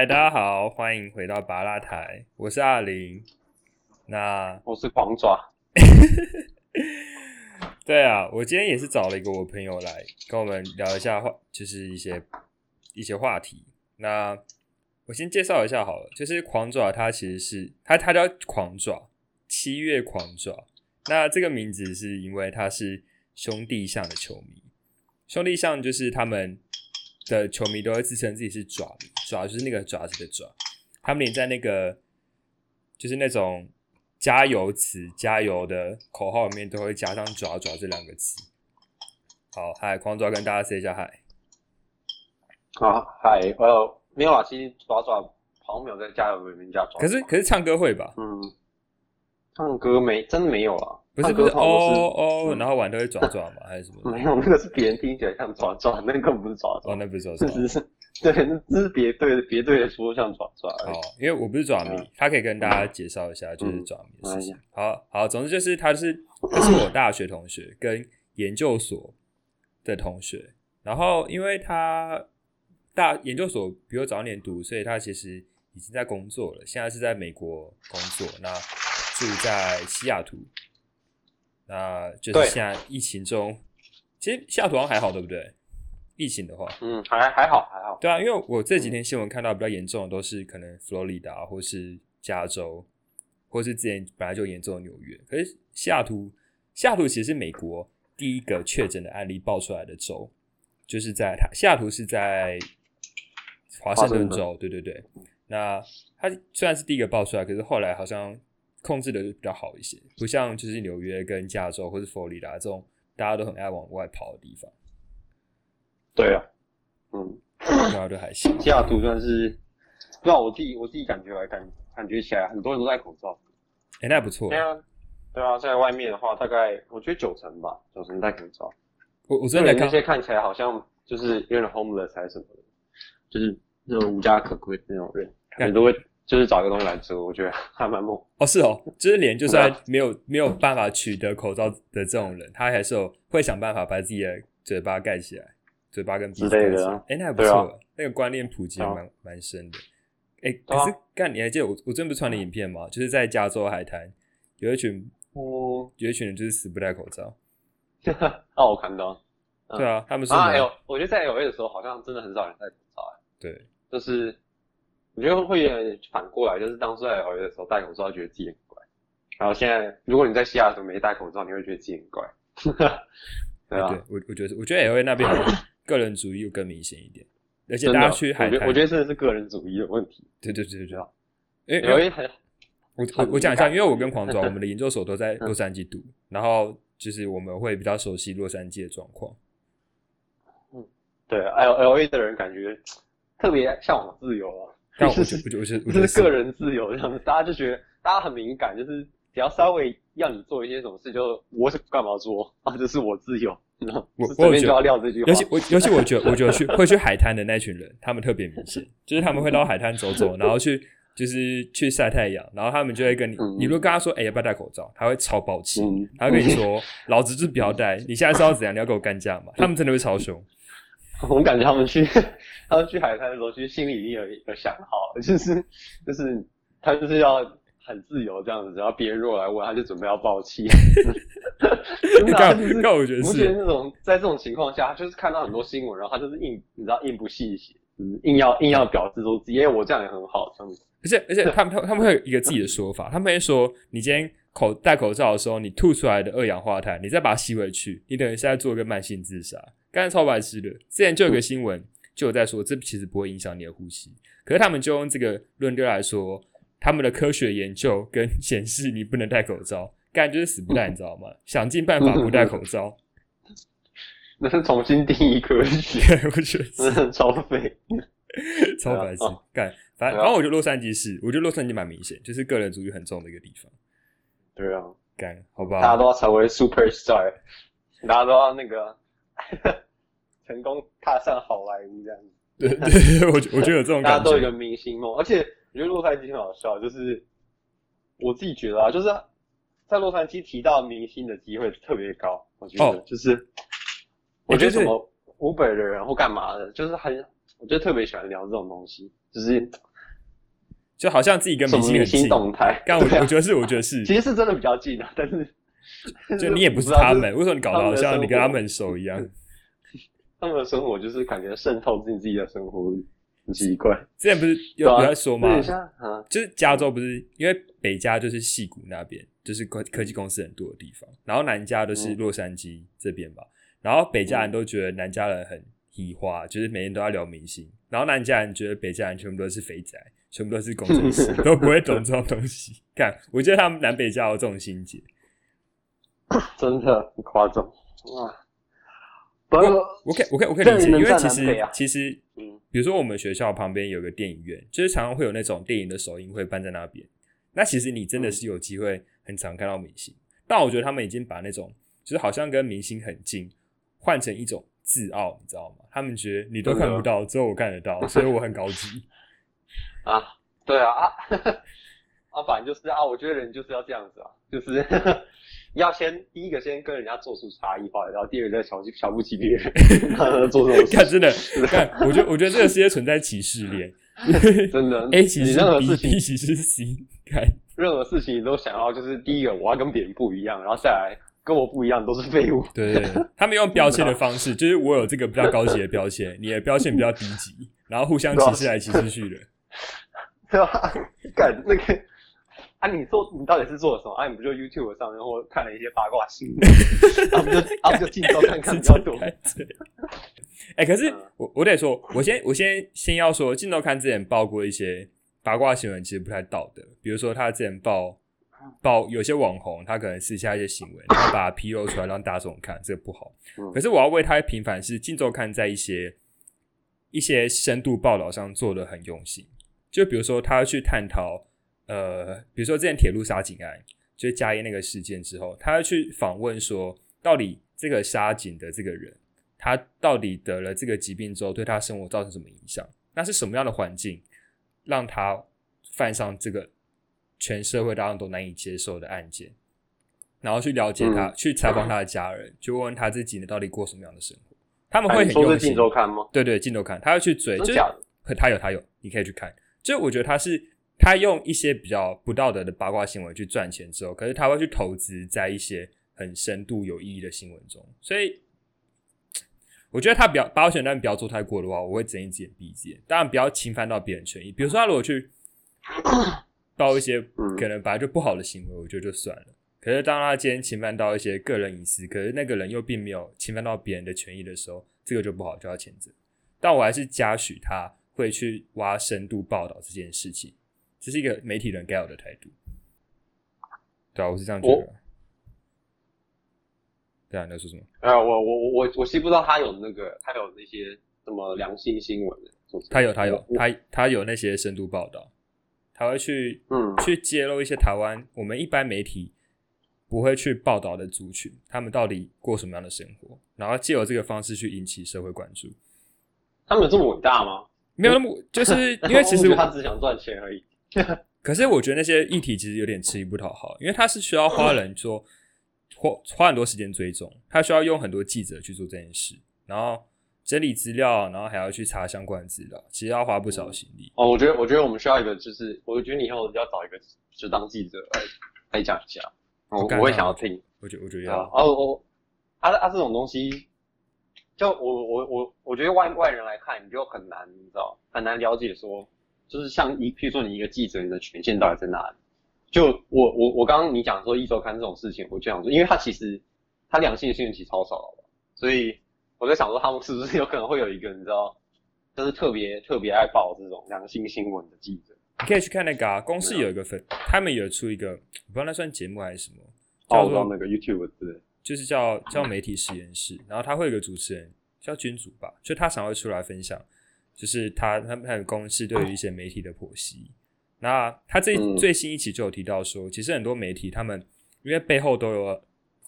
嗨，大家好，欢迎回到拔拉台，我是阿林。那我是狂爪。对啊，我今天也是找了一个我朋友来跟我们聊一下话，就是一些一些话题。那我先介绍一下好了，就是狂爪，它其实是它它叫狂爪，七月狂爪。那这个名字是因为他是兄弟象的球迷，兄弟象就是他们的球迷都会自称自己是爪迷，爪就是那个爪子的爪，他们连在那个就是那种加油词、加油的口号里面都会加上“爪爪”这两个词。好，嗨，狂爪跟大家 say 一下嗨。好，嗨，呃，没有啊，其实爪爪好像没有在加油里面加爪，可是可是唱歌会吧？嗯。唱歌没真的没有啊，不是不是哦哦，然后玩都会爪爪嘛？还是什么？没有，那个是别人听起来像爪爪，那个不是爪爪。哦，那不是爪爪，是是，对，那是别队别队的说像爪爪。哦，因为我不是爪迷，他可以跟大家介绍一下，就是爪迷的事情。好好，总之就是他是他是我大学同学跟研究所的同学，然后因为他大研究所比我早年读，所以他其实已经在工作了，现在是在美国工作。那住在西雅图，那就是现在疫情中，其实西雅图还好，对不对？疫情的话，嗯，还还好，还好。对啊，因为我这几天新闻看到比较严重的都是可能佛罗里达或是加州，或是之前本来就严重的纽约。可是西雅图，西雅图其实是美国第一个确诊的案例爆出来的州，就是在它西雅图是在华盛顿州，对对对。那它虽然是第一个爆出来，可是后来好像。控制的就比较好一些，不像就是纽约跟加州或是佛罗里达这种大家都很爱往外跑的地方。对啊，嗯，大家都还行。西雅图算是，不知道我自己我自己感觉来感感觉起来，很多人都戴口罩。哎，那不错。对啊，对啊，在外面的话，大概我觉得九成吧，九成戴口罩。我我真的那些看起来好像就是有点 homeless 还是什么的，就是那种无家可归的那种人，可能都会。就是找一个东西来遮，我觉得还蛮猛哦。是哦，就是连就算没有没有办法取得口罩的这种人，他还是有会想办法把自己的嘴巴盖起来，嘴巴跟鼻子盖起来。哎，那还不错，那个观念普及蛮蛮深的。哎，可是干你还记得我我真不是传的影片吗？就是在加州海滩有一群哦，有一群人就是死不戴口罩。哦，我看到。对啊，他们说啊，有我觉得在 L A 的时候好像真的很少人戴口罩。哎，对，就是。我觉得会反过来，就是当初在 L A 的时候戴口罩，觉得自己很怪。然后现在，如果你在西雅图没戴口罩，你会觉得自己很怪。对啊，我我觉得，我觉得 L A 那边 个人主义又更明显一点，而且大家去海滩，我觉得真的是个人主义的问题。对对对对对。因为 L A 很，我我我讲一下，因为我跟黄总，我们的研究所都在洛杉矶读，然后就是我们会比较熟悉洛杉矶的状况。嗯，对，L L A 的人感觉特别向往自由啊。但我就不就是就是个人自由这样子，大家就觉得大家很敏感，就是只要稍微要你做一些什么事，就我干嘛做 啊？这是我自由，我这边就要撂这句话。尤其我尤其我觉得，我觉得去 会去海滩的那群人，他们特别明显，就是他们会到海滩走走，然后去就是去晒太阳，然后他们就会跟你，你如果跟他说，哎，要不要戴口罩？他会超暴气，他会跟你说，老子就是不要戴，你现在是要怎样？你要跟我干架嘛？他们真的会超凶。我感觉他们去，他们去海滩的时候，其实心里已经有有想好，就是就是他就是要很自由这样子，然后别人如果来问，他就准备要爆气。真的，就是我觉得是那种在这种情况下，他就是看到很多新闻，然后他就是硬，你知道硬不细写，硬要硬要表示说，因为我这样也很好这样子。而且而且他们他他们会有一个自己的说法，他们会说，你今天口戴口罩的时候，你吐出来的二氧化碳，你再把它吸回去，你等于是在做一个慢性自杀。刚才超白痴的，之前就有个新闻就有在说，这其实不会影响你的呼吸。可是他们就用这个论调来说，他们的科学研究跟显示你不能戴口罩，干就是死不戴，你知道吗？想尽办法不戴口罩，那是重新定义科学，我觉得 超废，超白痴。干，反正然后我觉得洛杉矶是，我觉得洛杉矶蛮明显，就是个人主义很重的一个地方。对啊，干，好吧，大家都要成为 super star，大家都要那个。成功踏上好莱坞这样子，对对，我我觉得有这种感觉。大家都有一个明星梦，而且我觉得洛杉矶很好笑，就是我自己觉得啊，就是在洛杉矶提到明星的机会特别高，我觉得就是我觉得什么湖北的人或干嘛的，就是很我就特别喜欢聊这种东西，就是就好像自己跟明星。动态，但我我觉得是，我觉得是，其实是真的比较近啊。但是 就你也不是他们，为什么你搞得好像你跟他们很熟一样？他们的生活就是感觉渗透进自己的生活，很奇怪。之前不是有有在说吗？啊，就是加州不是因为北加就是戏谷那边，就是科科技公司很多的地方，然后南加都是洛杉矶这边吧。然后北加人都觉得南加人很移花，就是每天都要聊明星。然后南加人觉得北加人全部都是肥宅，全部都是工程师，都不会懂这种东西。看，我觉得他们南北加有这种心结，真的很夸张哇！我我可我可以我可以理解，因为其实其实，嗯，比如说我们学校旁边有个电影院，就是常常会有那种电影的首映会办在那边。那其实你真的是有机会很常看到明星，但我觉得他们已经把那种就是好像跟明星很近，换成一种自傲，你知道吗？他们觉得你都看不到，只有我看得到，所以我很高级 啊！对啊啊 啊！反正就是啊，我觉得人就是要这样子啊，就是。要先第一个先跟人家做出差异化，然后第二个再瞧瞧不起别人，做这种事。看真的，看，我觉得我觉得这个世界存在歧视链，真的。A 歧视 B，B 歧视 C，看任何事情你都想要，就是第一个我要跟别人不一样，然后再来跟我不一样都是废物。对对，他们用标签的方式，就是我有这个比较高级的标签，你的标签比较低级，然后互相歧视来歧视去的，对吧？干那个。啊，你做你到底是做了什么？啊，你不就 YouTube 上，然后看了一些八卦新闻，然后就然后就进周看看比较多。哎，可是我我得说，我先我先先要说，镜头看之前报过一些八卦新闻，其实不太道德。比如说他之前报报有些网红，他可能私下一些行为，然后把它披露出来让大众看，这个不好。可是我要为他平反，是镜头看在一些一些深度报道上做的很用心。就比如说他去探讨。呃，比如说之前铁路杀警案，就是嘉义那个事件之后，他要去访问说，到底这个杀警的这个人，他到底得了这个疾病之后，对他生活造成什么影响？那是什么样的环境让他犯上这个全社会大众都难以接受的案件？然后去了解他，去采访他的家人，去问问他这几年到底过什么样的生活？他们会很用心。看吗？对对，镜头看，他要去追，就是他有他有，你可以去看。就我觉得他是。他用一些比较不道德的八卦新闻去赚钱之后，可是他会去投资在一些很深度有意义的新闻中，所以 我觉得他比较八卦新闻，不要做太过的话，我会睁一只眼闭一只眼。当然不要侵犯到别人权益，比如说他如果去报一些可能本来就不好的行为，我觉得就算了。可是当他今天侵犯到一些个人隐私，可是那个人又并没有侵犯到别人的权益的时候，这个就不好，就要谴责。但我还是嘉许他会去挖深度报道这件事情。这是一个媒体人该有的态度，对啊，我是这样觉得。对啊，你要说什么？啊，我我我我我其实不知道他有那个，他有那些什么良心新闻的。他有，他有，他他有那些深度报道，他会去嗯去揭露一些台湾我们一般媒体不会去报道的族群，他们到底过什么样的生活，然后借由这个方式去引起社会关注。他们有这么伟大吗？没有那么，就是因为其实他只想赚钱而已。可是我觉得那些议题其实有点吃力不讨好，因为它是需要花人说花花很多时间追踪，它需要用很多记者去做这件事，然后整理资料，然后还要去查相关的资料，其实要花不少心力。哦，我觉得我觉得我们需要一个，就是我觉得你以后要找一个就当记者来来讲一下，我我会想要听。我觉我觉得要哦我啊啊这种东西，就我我我我觉得外外人来看你就很难，你知道很难了解说。就是像一，譬如说你一个记者，你的权限到底在哪里？就我我我刚刚你讲说一周刊这种事情，我就想说，因为他其实他良性新闻其实超少，所以我在想说，他们是不是有可能会有一个你知道，就是特别特别爱报这种良性新闻的记者？你可以去看那个啊，公司有一个粉，他们有出一个，不知道那算节目还是什么，叫做那个 YouTube 对，就是叫叫媒体实验室，然后他会有个主持人叫君主吧，就他常会出来分享。就是他，他们他的公司对于一些媒体的剖析。那他这最新一期就有提到说，其实很多媒体他们因为背后都有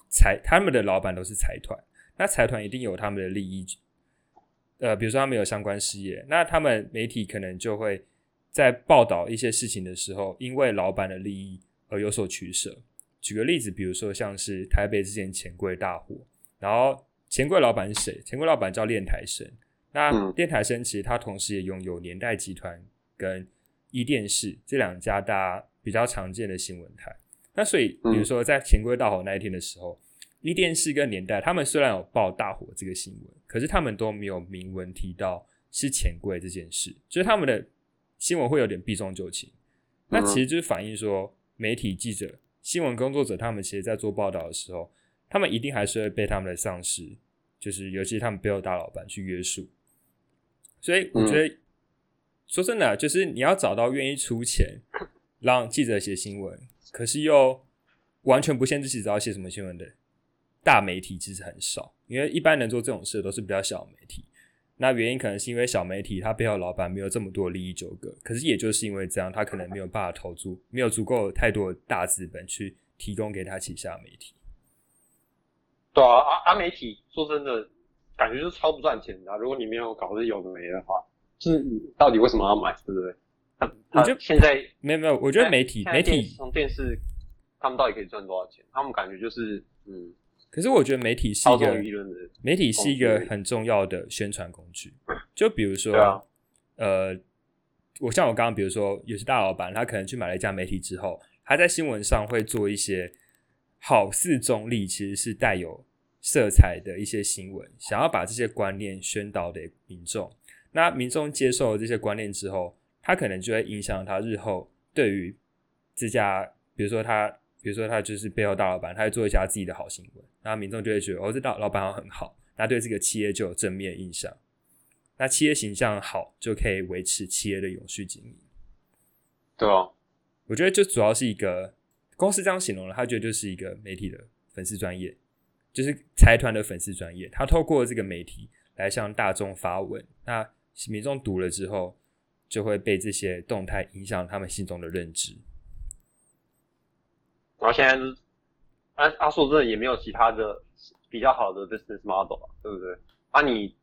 财，他们的老板都是财团，那财团一定有他们的利益。呃，比如说他们有相关事业，那他们媒体可能就会在报道一些事情的时候，因为老板的利益而有所取舍。举个例子，比如说像是台北之前钱柜大火，然后钱柜老板是谁？钱柜老板叫练台生。那电台升其实它同时也拥有年代集团跟一电视这两家大家比较常见的新闻台。那所以，比如说在钱柜大火那一天的时候，一电视跟年代他们虽然有报大火这个新闻，可是他们都没有明文提到是钱柜这件事，就是他们的新闻会有点避重就轻。那其实就是反映说，媒体记者、新闻工作者他们其实在做报道的时候，他们一定还是会被他们的上司，就是尤其是他们背后大老板去约束。所以我觉得，说真的，就是你要找到愿意出钱 让记者写新闻。可是又完全不限制记者要写什么新闻的大媒体其实很少，因为一般能做这种事都是比较小媒体。那原因可能是因为小媒体它背后老板没有这么多利益纠葛，可是也就是因为这样，他可能没有办法投注，没有足够太多的大资本去提供给他旗下媒体。对啊，阿阿媒体说真的，感觉就是超不赚钱的。如果你没有搞这有的没的话，就是你到底为什么要买，对不对？我觉得现在没有没有，我觉得媒体媒体从电视，他们到底可以赚多少钱？他们感觉就是嗯，可是我觉得媒体是一个媒体是一个很重要的宣传工具。就比如说，呃，我像我刚刚，比如说有些大老板，他可能去买了一家媒体之后，他在新闻上会做一些好似中立，其实是带有色彩的一些新闻，想要把这些观念宣导给民众。那民众接受了这些观念之后，他可能就会影响他日后对于这家，比如说他，比如说他就是背后大老板，他会做一下自己的好新闻，那民众就会觉得哦，这大老板很好，那对这个企业就有正面印象。那企业形象好，就可以维持企业的永续经营。对啊，我觉得就主要是一个公司这样形容了，他觉得就是一个媒体的粉丝专业，就是财团的粉丝专业，他透过这个媒体来向大众发文，那民众读了之后。就会被这些动态影响他们心中的认知。然后现在阿阿硕真的也没有其他的比较好的 business model，对不对？啊，你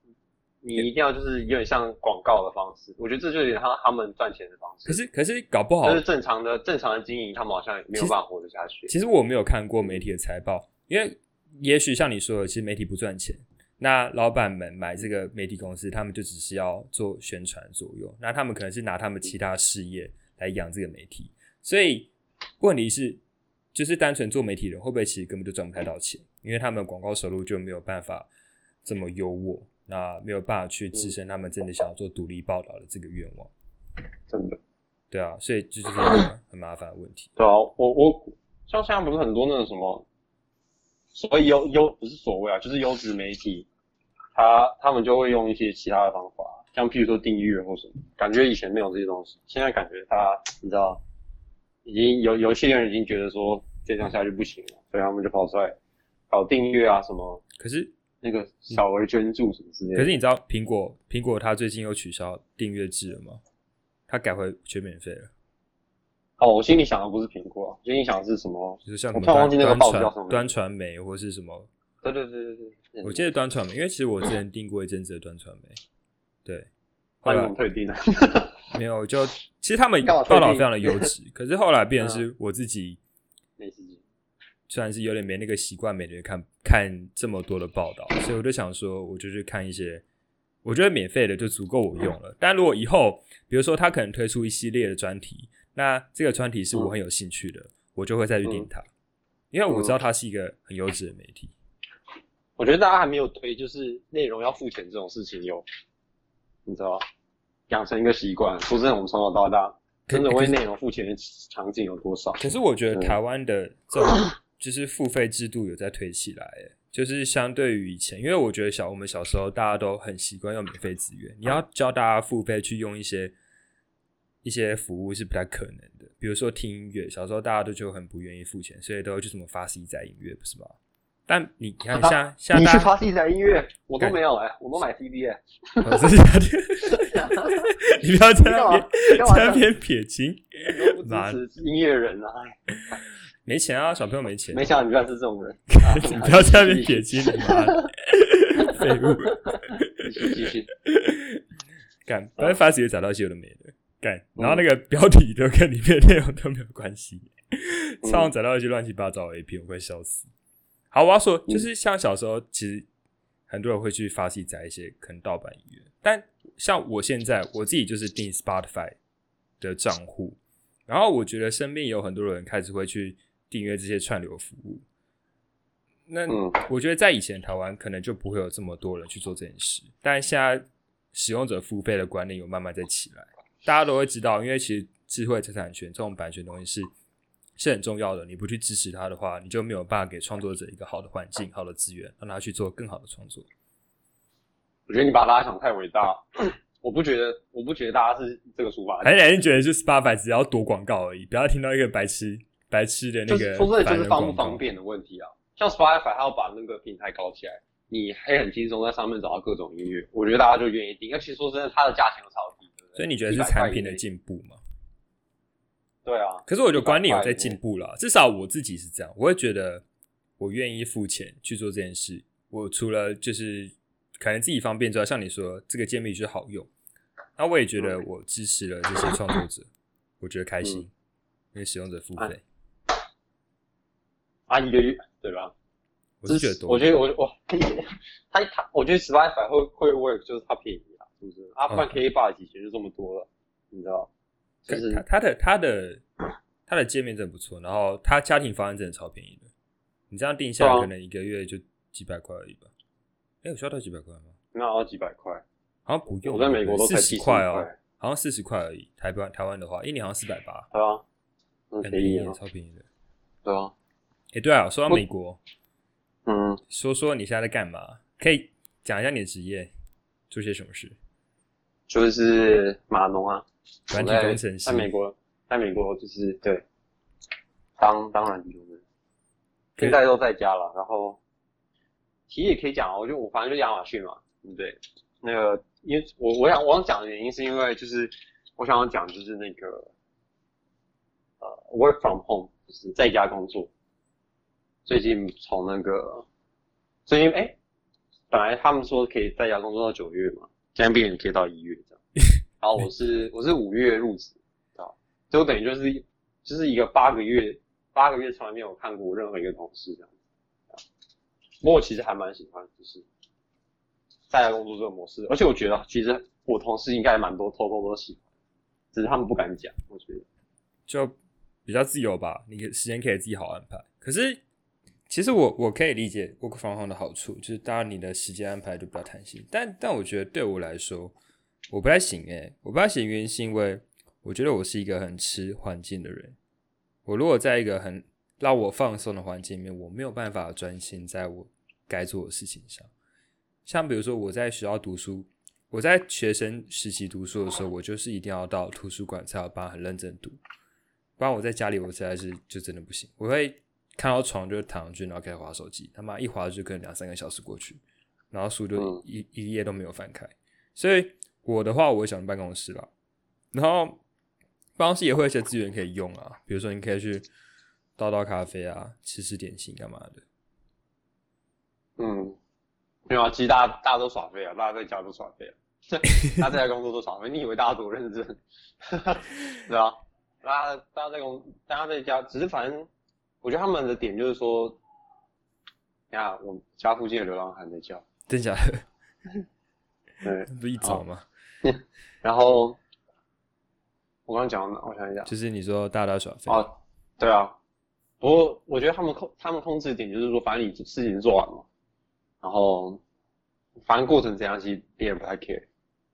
你一定要就是有点像广告的方式，我觉得这就有点他他们赚钱的方式。可是可是搞不好就是正常的正常的经营，他们好像没有办法活得下去。其实我没有看过媒体的财报，因为也许像你说的，其实媒体不赚钱。那老板们买这个媒体公司，他们就只是要做宣传作用。那他们可能是拿他们其他事业来养这个媒体。所以问题是，就是单纯做媒体人会不会其实根本就赚不太到钱？因为他们广告收入就没有办法这么优渥，那没有办法去支撑他们真的想要做独立报道的这个愿望。真的，对啊，所以这就是很麻烦的问题。对啊，我我像现在不是很多那种什么所谓优优不是所谓啊，就是优质媒体。他他们就会用一些其他的方法，像譬如说订阅或什么，感觉以前没有这些东西，现在感觉他你知道，已经有有些人已经觉得说这样下去不行了，所以他们就跑出来搞订阅啊什么。可是那个小额捐助什么之类的。可是你知道苹果苹果它最近又取消订阅制了吗？它改回全免费了。哦，我心里想的不是苹果，心里想的是什么？就是像我突然忘记那个报纸叫什么，端传媒或是什么。对对对对对，我记得端传媒，因为其实我之前订过一阵子的端传媒，对，后来退订了，没有，就其实他们报道非常的优质，可是后来变成是我自己，虽然是有点没那个习惯，每天看看这么多的报道，所以我就想说，我就去看一些我觉得免费的就足够我用了。但如果以后，比如说他可能推出一系列的专题，那这个专题是我很有兴趣的，我就会再去订它，因为我知道它是一个很优质的媒体。我觉得大家还没有推就是内容要付钱这种事情有，你知道养成一个习惯。说真的，我们从小到大，真的为内容付钱的场景有多少？可是我觉得台湾的这种 就是付费制度有在推起来，就是相对于以前，因为我觉得小我们小时候大家都很习惯用免费资源，你要教大家付费去用一些一些服务是不太可能的。比如说听音乐，小时候大家都就很不愿意付钱，所以都会去什么发 C 仔音乐，不是吗？但你看，像像你去发 C 仔音乐，我都没有哎，我都买 CD 哎。你不要在那边在那边撇清，妈音乐人啊，没钱啊，小朋友没钱。没想到你居然是这种人，你不要在那边撇清，废物。继续干，反正发 CD 找到一些有的没的干，然后那个标题都跟里面内容都没有关系，上网找到一些乱七八糟的 A P，我会笑死。好，我要说，就是像小时候，其实很多人会去发起载一些可能盗版音乐，但像我现在我自己就是订 Spotify 的账户。然后我觉得身边也有很多人开始会去订阅这些串流服务。那嗯我觉得在以前台湾可能就不会有这么多人去做这件事，但现在使用者付费的观念有慢慢在起来，大家都会知道，因为其实智慧财产权这种版权东西是是很重要的，你不去支持它的话，你就没有办法给创作者一个好的环境、好的资源，让他去做更好的创作。我觉得你把大家想太伟大，我不觉得，我不觉得大家是这个出发点。还是人觉得就 Spotify 只要躲广告而已，不要听到一个白痴白痴的那个就是说真的，就是方不方便的问题啊。像 Spotify，它要把那个平台搞起来，你还很轻松在上面找到各种音乐，我觉得大家就愿意听。而且说真的，它的价钱又超？所以你觉得是100块产品的进步吗？对啊，可是我觉得观念有在进步了，至少我自己是这样，我会觉得我愿意付钱去做这件事。我除了就是可能自己方便之外，像你说这个界面就是好用，那我也觉得我支持了这些创作者，我觉得开心，嗯因为使用者付啊费，啊一个月，对吧？我是觉得多，我觉得我我可以，他他，我觉得 Spotify 会会 work，就是它便宜不是？啊，不然嗯 K 八以前就这么多了，你知道？就是他他的他的他的界面真的不错，然后他家庭方案真的超便宜的，你这样定下来可能一个月就几百块而已吧。哎，我需要到几百块吗？那要几百块，好像不用，我在美国都四十十块哦，好像四十块而已。台湾台湾的话，一年好像四百八，对啊，很很便宜超便宜的。对啊，哎，对啊，说到我美国，嗯，说说你现在在干嘛？可以讲一下你的职业，做些什么事？就是码农啊，软工程师在美国，在美国就是对，当当软体工程师，可以现在都在家了，然后其实也可以讲啊，我就我反正就亚马逊嘛，对不对？那个，因为我我想我想讲的原因是因为就是我想要讲就是那个呃 work from home，就是在家工作。最近从那个最近哎，本来他们说可以在家工作到九月嘛，现在变成可以到一月这样。然后我是我是五月入职，啊，就等于就是就是一个八个月八个月从来没有看过任何一个同事这样子。不过我其实还蛮喜欢，就是在家工作这个模式，而且我觉得其实我同事应该蛮多偷偷都喜欢，只是他们不敢讲。我觉得，就比较自由吧，你时间可以自己好安排。可是其实我我可以理解 work from home 的好处，就是当然你的时间安排就比较弹性。但但我觉得对我来说，我不太行诶、我不太行，原因是因为我觉得我是一个很吃环境的人。我如果在一个很让我放松的环境里面，我没有办法专心在我该做的事情上。像比如说我在学校读书，我在学生时期读书的时候，我就是一定要到图书馆才有办法很认真读，不然我在家里我实在是就真的不行。我会看到床就躺上去，然后开始划手机，他妈一划就可能两三个小时过去，然后书就嗯一、一页都没有翻开。所以我的话，我会想办公室啦，然后办公室也会有一些资源可以用啊，比如说你可以去倒倒咖啡啊，吃吃点心干嘛的。嗯，没有啊，其实大家大家都耍废啊，大家在家都耍废啊，大家在家工作都耍废，你以为大家多认真？对啊，大家大家在工，大家在家，只是反正我觉得他们的点就是说，呀，我们家附近的流浪汉在叫，真假的？对，不一早吗？然后我刚刚讲的？我想一下，就是你说大家都在耍废，哦，对啊，不过我觉得他们控他们控制的点就是说，反正你事情做完嘛，然后反正过程怎样，其实别人不太 care，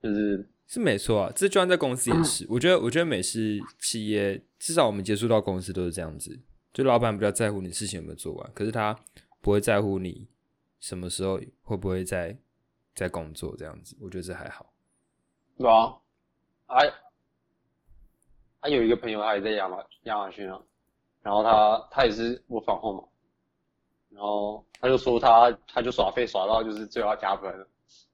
就是是没错啊。这就算在公司也是，我觉得，我觉得美式企业至少我们接触到公司都是这样子，就老板比较在乎你事情有没有做完，可是他不会在乎你什么时候会不会在在工作这样子。我觉得这还好。对啊，啊，啊有一个朋友他也在亚马亚马逊啊，然后他他也是我访后嘛，然后他就说他他就耍废耍到就是最后要加分，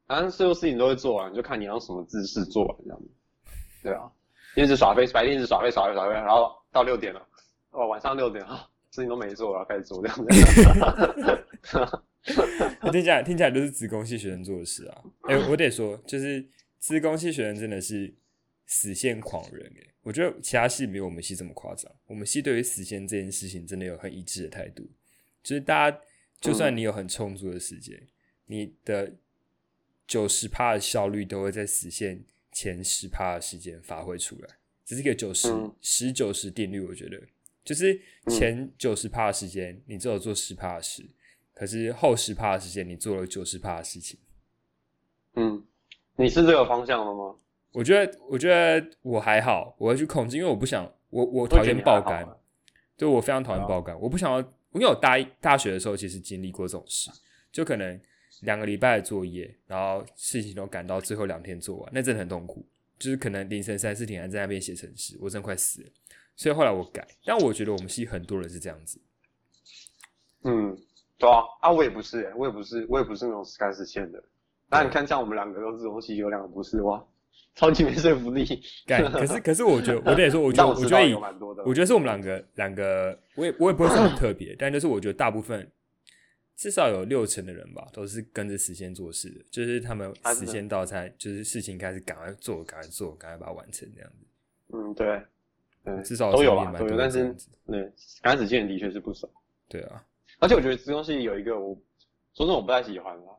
反正所有事情都会做完，就看你用什么姿势做完这样子。对啊，一直耍废，白天一直耍废耍废耍废，然后到六点了，哦晚上六点啊，事情都没做，然后开始做这样子。听起来听起来都是职工系学生做的事啊。哎、我得说，就是职工系学生真的是死线狂人哎、我觉得其他系没有我们系这么夸张。我们系对于死线这件事情真的有很一致的态度，就是大家就算你有很充足的时间，你的九十趴的效率都会在死线前十趴的时间发挥出来。这是一个九十嗯十九十定律，我觉得就是嗯前九十趴的时间你只有做十趴的事，可是后十趴的时间你做了九十趴的事情。嗯，你是这个方向的吗？我觉得，我觉得我还好，我会去控制，因为我不想，我我讨厌爆肝对我非常讨厌爆肝，我不想要，因为我大一大学的时候其实经历过这种事，就可能两个礼拜的作业，然后事情都赶到最后两天做完，那真的很痛苦，就是可能凌晨三四点还在那边写程式，我真的快死了，所以后来我改，但我觉得我们系很多人是这样子，嗯，对啊，啊，我也不是、欸，我也不是，我也不是那种干实现的。那你看，像我们两个都是东西，有两个不是哇，超级没说服力。干，可是可是我觉得，我得说，我觉得我觉得有蛮多的，我觉得是我们两个两个，我也我也不会说很特别，但就是我觉得大部分至少有六成的人吧，都是跟着时间做事的，就是他们时间到才就是事情开始赶快做，赶快做，赶快把它完成这样子。嗯，对，对，至少都有身边蛮，多啦都有，但是对，刚开始见的确是不少。对啊，而且我觉得这东西有一个我，说真的我不太喜欢啦，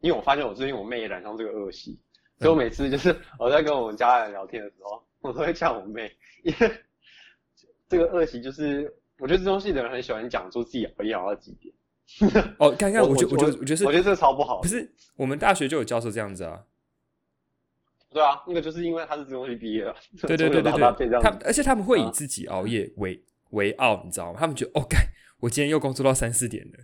因为我发现我最近我妹也染上这个恶习，所以我每次就是 我在跟我们家人聊天的时候，我都会叫我妹，因为这个恶习就是我觉得这东西的人很喜欢讲出自己熬夜熬到几点。哦，看看，我我觉我觉得我我觉得是我觉得这个超不好不。是我们大学就有教授这样子啊？对啊，那个就是因为他是这东西毕业的，对对对对对，他。而且他们会以啊自己熬夜为为傲，你知道吗？他们觉得哦，干，我今天又工作到三四点了。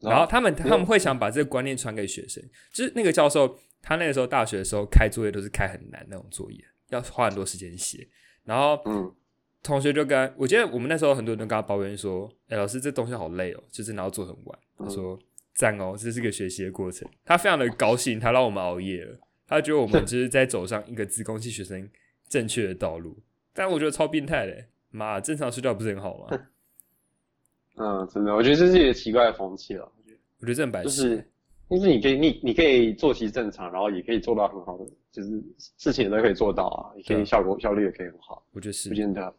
然后他们他们会想把这个观念传给学生，就是那个教授，他那个时候大学的时候开作业都是开很难那种作业，要花很多时间写。然后嗯同学就跟我记得我们那时候很多人都跟他抱怨说：“哎、老师这东西好累哦，就是然后做很晚。”他说：“赞哦，这是个学习的过程。”他非常的高兴，他让我们熬夜了，他觉得我们就是在走上一个自贡系学生正确的道路。但我觉得超变态的，妈，正常睡觉不是很好吗？嗯，真的，我觉得这是一个奇怪的风气了。我觉得我觉得这很白痴。就是，就是你可以，你你可以作息正常，然后也可以做到很好的，就是事情都可以做到啊，也可以效果效率也可以很好，我觉得是不见得，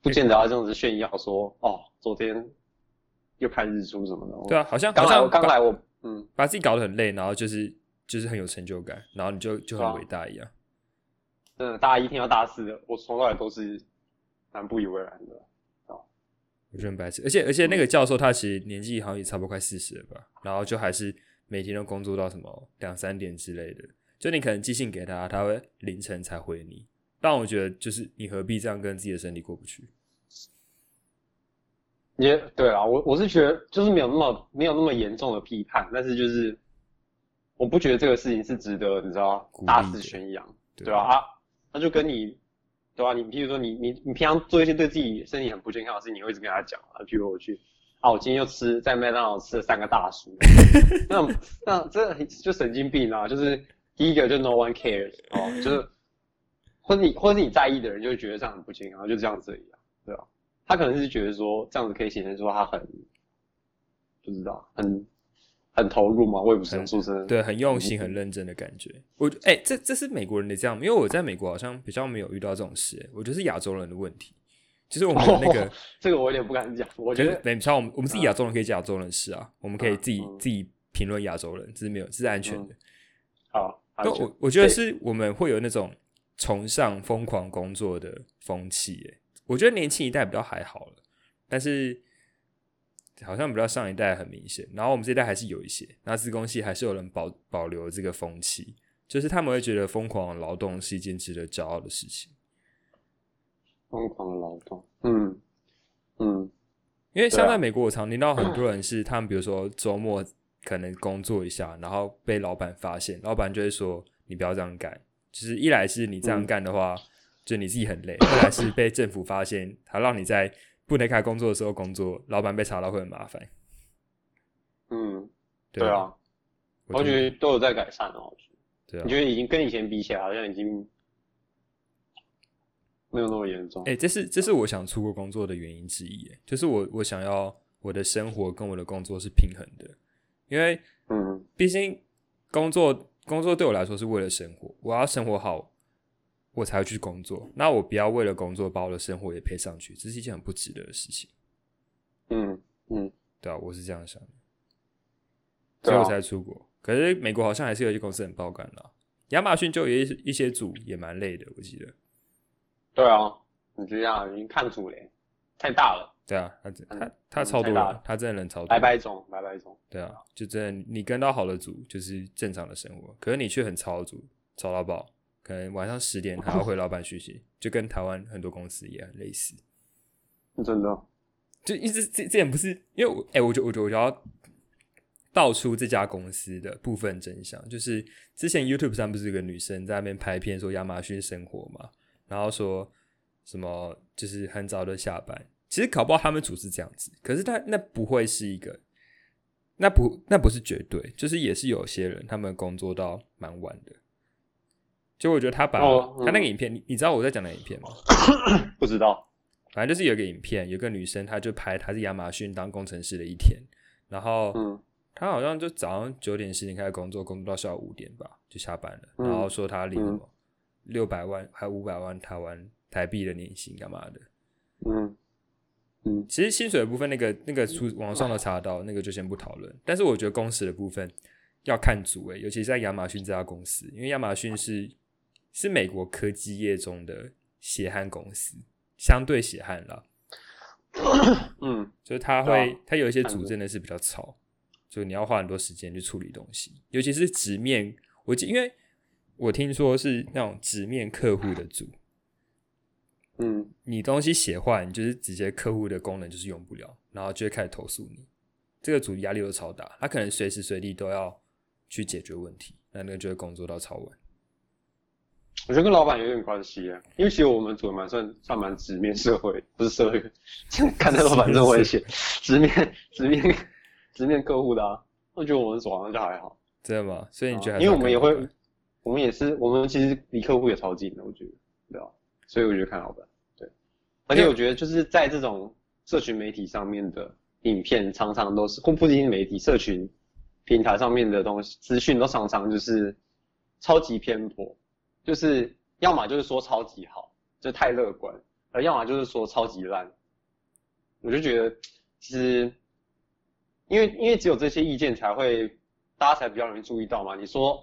不见得要这样子炫耀说哦，昨天又看日出什么的。对啊，好像刚来我好像刚来我嗯，把自己搞得很累，然后就是就是很有成就感，然后你就就很伟大一样。真的大一听到大四的，我从头到尾都是蛮不以为然的。我觉得很白痴，而且而且那个教授他其实年纪好像也差不多快四十了吧，然后就还是每天都工作到什么两三点之类的，就你可能寄信给他，他会凌晨才回你。但我觉得就是你何必这样跟自己的身体过不去？也对啊，我我是觉得就是没有那么没有那么严重的批判，但是就是我不觉得这个事情是值得你知道大肆宣扬，对对吧、啊？那就跟你对吧、你譬如说你你你平常做一些对自己身体很不健康的事情，你会一直跟他讲啊，譬如我去啊，我今天又吃在麦当劳吃了三个大薯，那种那这就神经病啊！就是第一个就 no one cares 哦，就是或者你或者是你在意的人就会觉得这样很不健康，就这样子一样啊，对吧、他可能是觉得说这样子可以显现出他很不知道很很投入吗，我也不是很说真的，对，很用心、很认真的感觉。我哎、这这是美国人的这样，因为我在美国好像比较没有遇到这种事、哎我觉得是亚洲人的问题，就是我们那个。这个我有点不敢讲，我觉得等一下我们我们自己亚洲人可以讲亚洲人的事啊，我们可以自己、嗯自己评论亚洲人，这是没有这是安全的。好，但我我觉得是我们会有那种崇尚疯狂工作的风气，耶。我觉得年轻一代比较还好了，但是好像比较上一代很明显，然后我们这一代还是有一些，那自工系还是有人保保留这个风气，就是他们会觉得疯狂劳动是一件值得骄傲的事情。疯狂的劳动，嗯嗯因为像在美国，我常听到很多人是他们，比如说周末可能工作一下，然后被老板发现，老板就会说你不要这样干。就是一来是你这样嗯干的话，就你自己很累；二来是被政府发现，他让你在不能开工作的时候工作，老板被查到会很麻烦。嗯，对对啊，我觉得都有在改善哦。我觉得对啊你。觉得已经跟以前比起来，好像已经没有那么严重。哎、这是这是我想出国工作的原因之一，哎就是我我想要我的生活跟我的工作是平衡的，因为嗯毕竟工作工作对我来说是为了生活，我要生活好，我才会去工作。那我不要为了工作把我的生活也配上去，这是一件很不值得的事情，嗯嗯，对啊，我是这样想的，所以我才出国。可是美国好像还是有一些公司很爆肝啦，亚马逊就有一一些组也蛮累的，我记得。对啊，你就这样，你看组了，太大了，对啊，他他嗯他超多太大了，人他真的人超多白，白种，白白种。对啊，就真的你跟到好的组就是正常的生活，可是你却很超的组，超到爆，可能晚上十点 还要回老板讯息，就跟台湾很多公司也很类似。真的，就一直这这点不是因为我哎、我就我就我就要道出这家公司的部分真相，就是之前 YouTube 上不是有个女生在那边拍片说亚马逊生活嘛，然后说什么就是很早就下班，其实搞不好他们组织这样子，可是他那不会是一个，那不那不是绝对，就是也是有些人他们工作到蛮晚的。就我觉得他把、哦嗯他那个影片，你你知道我在讲哪影片吗？不知道。反正就是有一个影片，有个女生，她就拍她是亚马逊当工程师的一天，然后嗯她好像就早上九点十点开始工作，工作到下午五点吧就下班了，嗯然后说她领什么六百万还五百万台湾台币的年薪干嘛的。嗯嗯其实薪水的部分，那个那个出网上都查到，那个就先不讨论。但是我觉得工时的部分要看组诶、尤其是在亚马逊这家公司，因为亚马逊是是美国科技业中的血汗公司，相对血汗了。嗯就是它对啊会，它有一些组真的是比较吵，就你要花很多时间去处理东西，尤其是直面。我记，因为我听说是那种直面客户的组，嗯你东西写坏，你就是直接客户的功能就是用不了，然后就会开始投诉你。这个组压力都超大，他可能随时随地都要去解决问题，那那个就会工作到超晚。我觉得跟老板有点关系啊，因为其实我们组蛮算算蛮直面社会，不是社会，看那老板真危险，直面直面直面客户的啊，我觉得我们组好像就还好，真的吗？所以你觉得因为要我们也会我们也是，我们其实离客户也超近的，我觉得，对啊，所以我觉得看老板，对，而且我觉得就是在这种社群媒体上面的影片，常常都是，或不仅是媒体，社群平台上面的东西资讯都常常就是超级偏颇，就是要么就是说超级好，就太乐观，而要么就是说超级烂。我就觉得其实，因为因为只有这些意见才会大家才比较容易注意到嘛。你说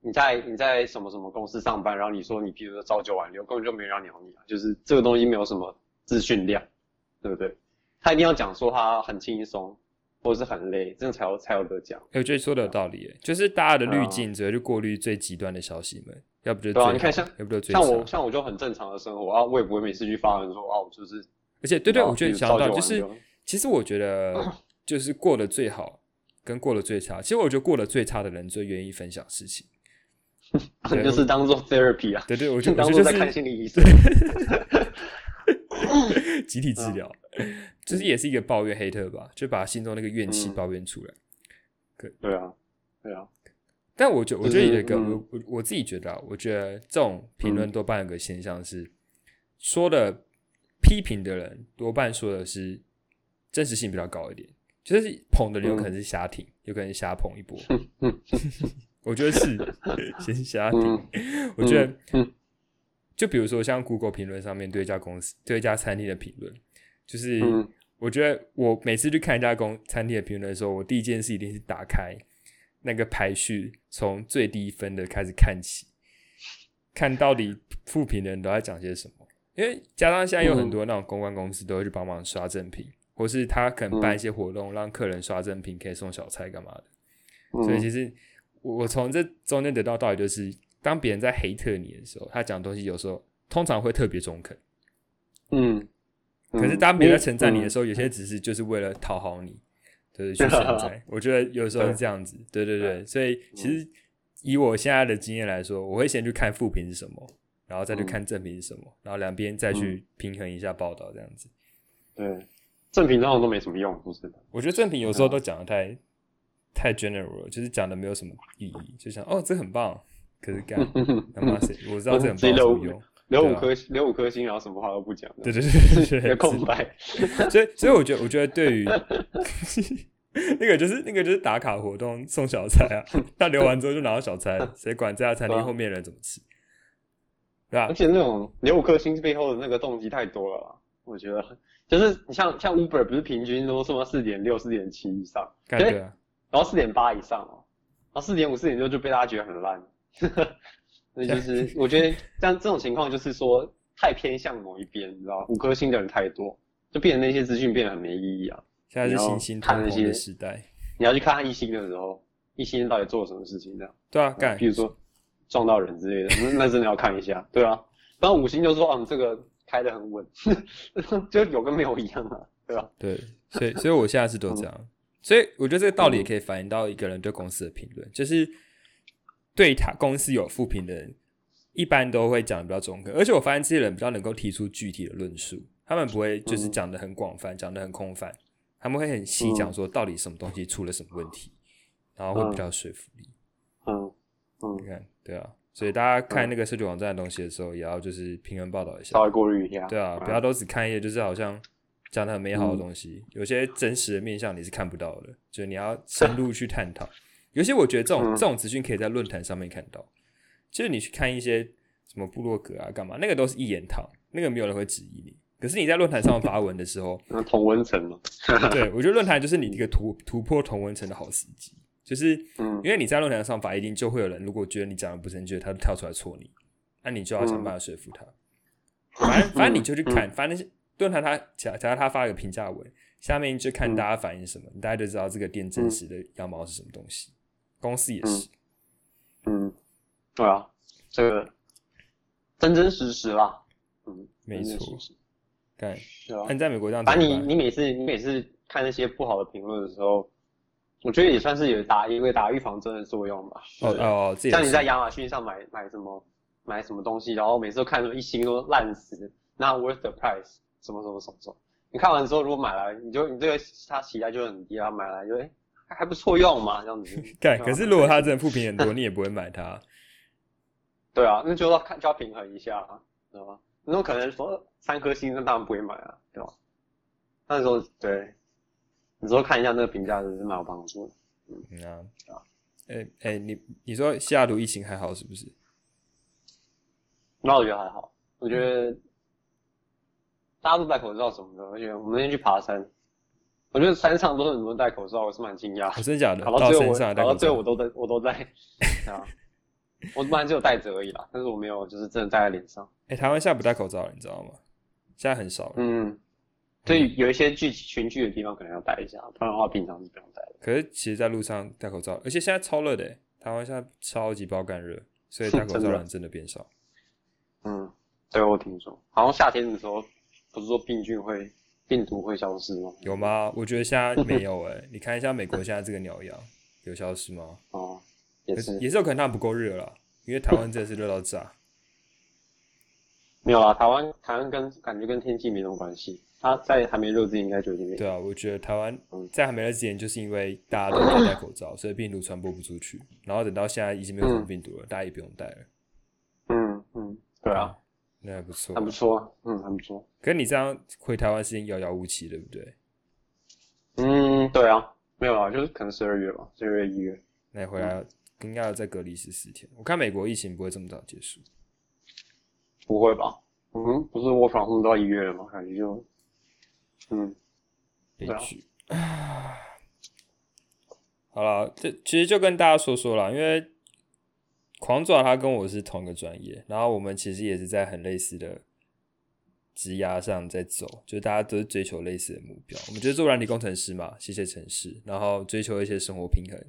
你在你在什么什么公司上班，然后你说你比如说朝九晚六，根本就没人要鸟你啊，就是这个东西没有什么资讯量，对不对？他一定要讲说他很轻松，或者是很累，这样才有才有得讲。欸我觉得说的有道理耶，就是大家的滤镜只会去过滤最极端的消息们，要不就对啊你看像要不就最像我像我就很正常的生活啊，我也不会每次去发文说啊，我就是而且对对，我觉得比如朝想到就是其实我觉得 就是过得最好跟过得最差，其实我觉得过得最差的人最愿意分享事情。对就是当做 therapy 啊，对对，我觉 就当做在看是心理医生。集体治疗，就是也是一个抱怨黑特吧，就把心中那个怨气嗯抱怨出来。对啊，对啊，但我觉我觉得有一个嗯。我我我自己觉得啊，我觉得这种评论多半有个现象是，说的批评的人多半说的是真实性比较高一点，就是捧的人有可能是瞎挺，有可能是瞎捧一波。我觉得是 先瞎挺。嗯。我觉得，嗯。就比如说像 Google 评论上面对一家公司、对一家餐厅的评论，就是嗯。我觉得我每次去看一家公餐厅的评论的时候，我第一件事一定是打开那个排序，从最低分的开始看起，看到底负评的人都在讲些什么。因为加上现在有很多那种公关公司都会去帮忙刷赠品，或是他可能办一些活动，让客人刷赠品，可以送小菜干嘛的。所以嗯其实我我从这中间得到道理就是，当别人在黑特你的时候，他讲东西有时候通常会特别中肯。嗯，可是当别人在称赞你的，时候，有些只是就是为了讨好你，就是去称赞。我觉得有时候是这样子，对对对。所以其实以我现在的经验来说，我会先去看负评是什么，然后再去看正评是什么，然后两边再去平衡一下报道，这样子。对，正评通常都没什么用，不是的。我觉得正评有时候都讲的太太 general 了，就是讲的没有什么意义，就想哦这很棒，可是干他妈谁我知道这很棒 有什么用？留五颗留五颗星，然后什么话都不讲的，对对对 空白。所以，所以我觉得，我觉得对于 那个就是那个就是打卡活动送小菜啊，他留完之后就拿到小菜，谁管这家餐厅后面人怎么吃，对吧？而？且那种留五颗星背后的那个动机太多了啦，我觉得。就是你像像 Uber 不是平均都送到四点六、四点七以上，对干对啊，然后四点八以上哦，然后四点五、四点六就被大家觉得很烂，那就是我觉得像这种情况就是说太偏向某一边，你知道，五颗星的人太多，就变成那些资讯变得很没意义啊。现在是星星通膨的时代，你要去看他一星的时候，一星到底做了什么事情这样？对啊，干，比如说撞到人之类的，那那真的要看一下。对啊，然后五星就说，嗯，这个开的很稳，就有跟没有一样啊，对吧？对，所以所以我现在是都这样，所以我觉得这个道理也可以反映到一个人对公司的评论，就是对他公司有负评的人，一般都会讲的比较中肯，而且我发现这些人比较能够提出具体的论述，他们不会就是讲的很广泛，讲的很空泛。他们会很细讲说到底什么东西出了什么问题，然后会比较说服力。嗯嗯，你看，对啊，所以大家看那个社区网站的东西的时候，也要就是平衡报道一下，稍微过滤一下。对啊，不要都只看一些就是好像讲的很美好的东西，有些真实的面向你是看不到的，就是你要深入去探讨。有些我觉得这种这种资讯可以在论坛上面看到，就是你去看一些什么部落格啊，干嘛，那个都是一言堂，那个没有人会质疑你。可是你在论坛上发文的时候，那同温层嘛？对，我觉得论坛就是你一个突突破同温层的好时机，就是因为你在论坛上发，一定就会有人如果觉得你讲的不正确，他就跳出来戳你，那你就要想办法说服他。反正反正你就去看，反正论坛他假假如他发一个评价文，下面就看大家反映什么，大家就知道这个店真实的样貌是什么东西。公司也是，嗯，对啊，这个真真实实啦，嗯，没错。对，是啊。你在美国这样，反正你你每次你每次看那些不好的评论的时候，我觉得也算是有打一个打预防针的作用吧。哦哦，像你在亚马逊上买买什么买什么东西，然后每次都看什么一星都烂死，那 worth the price 什么什么什么什么，你看完之后如果买来，你就你这个它期待就很低啊，买来就哎还不错用嘛这样子。对，可是如果它真的负评很多，你也不会买它。对啊，那就要看就要平衡一下，知道吗？那种可能说三颗星，那当然不会买啊，对吧？那时候对，你说看一下那个评价，是蛮有帮助的。嗯啊啊，哎哎，你你说西雅图疫情还好是不是？那我觉得还好，我觉得大家都戴口罩什么的，而且我们那天去爬山，我觉得山上都是很多人戴口罩，我是蛮惊讶。真的假的？跑到最后，跑到最后我都在，我都在啊。我本来只有戴着而已啦，但是我没有，就是真的戴在脸上。哎，台湾现在不戴口罩了，你知道吗？现在很少了。嗯，所以有一些聚群聚的地方可能要戴一下，不然的话平常是不用戴的。可是其实，在路上戴口罩，而且现在超热的，台湾现在超级爆干热，所以戴口罩的人真的变少。嗯，对我听说，好像夏天的时候不是说病菌会、病毒会消失吗？有吗？我觉得现在没有哎，你看一下美国现在这个鸟样，有消失吗？哦。也是也是有可能它不够热了，因为台湾真的是热到炸。没有啊，台湾台湾跟感觉跟天气没什么关系，它在还没热之前应该就已经。对啊，我觉得台湾在还没热之前，就是因为大家都戴口罩，所以病毒传播不出去。然后等到现在已经没有什么病毒了，大家也不用戴了。嗯嗯，对啊，那还不错，很不错，嗯，很不错。可是你这样回台湾时间遥遥无期，对不对？嗯，对啊，没有啊，就是可能十二月吧，十二月一月。那你回来。应该要再隔离十四天。我看美国疫情不会这么早结束，不会吧？嗯，不是我防控到一月了吗？感觉就，嗯，悲剧。好了，这其实就跟大家说说了，因为狂爪他跟我是同一个专业，然后我们其实也是在很类似的职涯上在走，就是大家都是追求类似的目标。我们就是做软体工程师嘛，写写程式，然后追求一些生活平衡。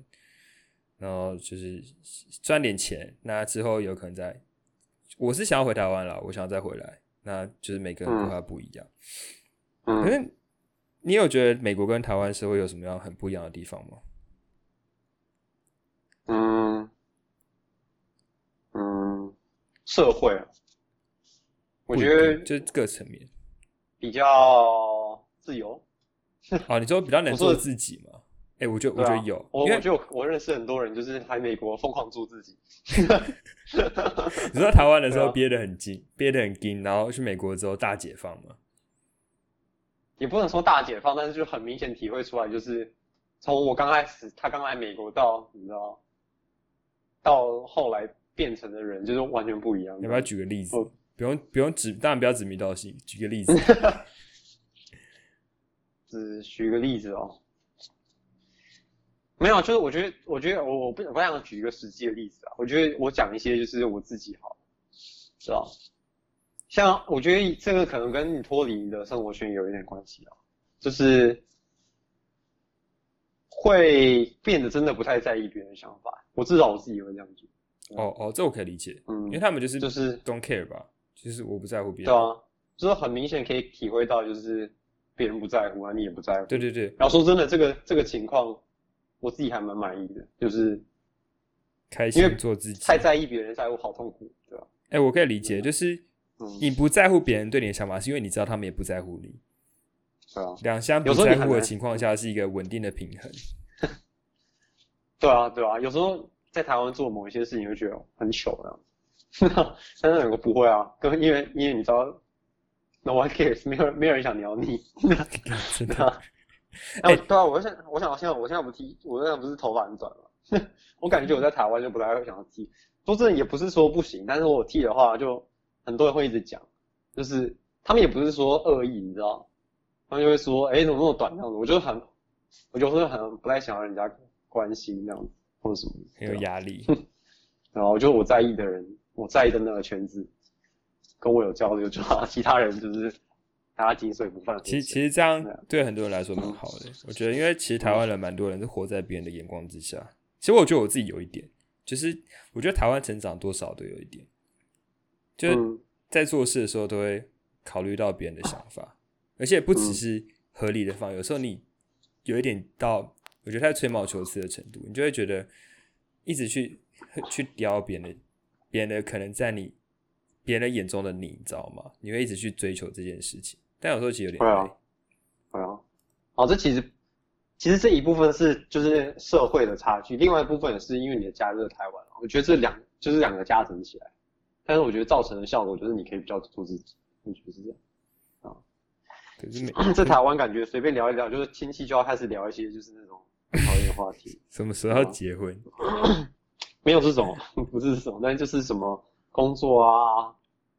然后就是赚点钱，那之后有可能在，我是想要回台湾了，我想要再回来，那就是每个人规划不一样。嗯，可是你有觉得美国跟台湾社会有什么样很不一样的地方吗？社会，我觉得就各层面比较自由。哦，你说比较能做自己吗？哎，我觉得我觉得有，我我就我认识很多人，就是来美国疯狂做自己。你说台湾的时候憋得很紧，憋得很紧，然后去美国之后大解放嘛？也不能说大解放，但是就很明显体会出来，就是从我刚开始他刚来美国到你知道，到后来变成的人就是完全不一样。要不要举个例子？不用不用指，当然不要指名道姓，举个例子。只举个例子哦。没有，就是我觉得，我觉得我我不我想举一个实际的例子啊。我觉得我讲一些就是我自己好，是吧？像我觉得这个可能跟你脱离你的生活圈有一点关系啊，就是会变得真的不太在意别人的想法。我至少我自己会这样子。哦哦，这我可以理解，嗯因为他们就是就是 don't care 吧，就是我不在乎别人。对啊，就是很明显可以体会到，就是别人不在乎啊，你也不在乎。对对对，然后说真的，这个这个情况，我自己还蛮满意的，就是开心做自己。太在意别人在乎，好痛苦，对吧？哎、我可以理解，就是嗯，你不在乎别人对你的想法，是因为你知道他们也不在乎你。对啊，两相不在乎的情况下，是一个稳定的平衡。对啊，对啊，有时候在台湾做某一些事情，就觉得很糗这样子，但是有个不会啊，跟因为因为你知道，no one cares，没有没有人想鸟你，真的。哎、对啊，我想，我想，现在我现在不剃，我现在不是头发很短嘛，我感觉我在台湾就不太会想要剃。说真的，也不是说不行，但是我剃的话，就很多人会一直讲，就是他们也不是说恶意，你知道，他们就会说，哎、怎么那么短这样子？我就很，我就会很不太想要人家关心这样子，或者什么，很有压力。然后我觉得我在意的人，我在意的那个圈子，跟我有交流就好，其他人就是大家井水不犯。其实其实这样对很多人来说蛮好的，我觉得，因为其实台湾人蛮多人是活在别人的眼光之下。其实我觉得我自己有一点，就是我觉得台湾成长多少都有一点，就是嗯在做事的时候都会考虑到别人的想法，而且不只是合理的方，有时候你有一点到我觉得太吹毛求疵的程度，你就会觉得一直去去雕别人的别人的可能在你别人眼中的你，你知道吗？你会一直去追求这件事情，但有时候其实有点会啊累。对啊，哦，这其实其实这一部分是就是社会的差距，另外一部分也是因为你的家热台湾，我觉得这两就是两个加成起来，但是我觉得造成的效果就是你可以比较做自己，我觉得是这样。可是每 在台湾感觉随便聊一聊，就是亲戚就要开始聊一些就是那种很讨厌的话题，什么时候结婚？没有这种，不是这种，但就是什么工作啊，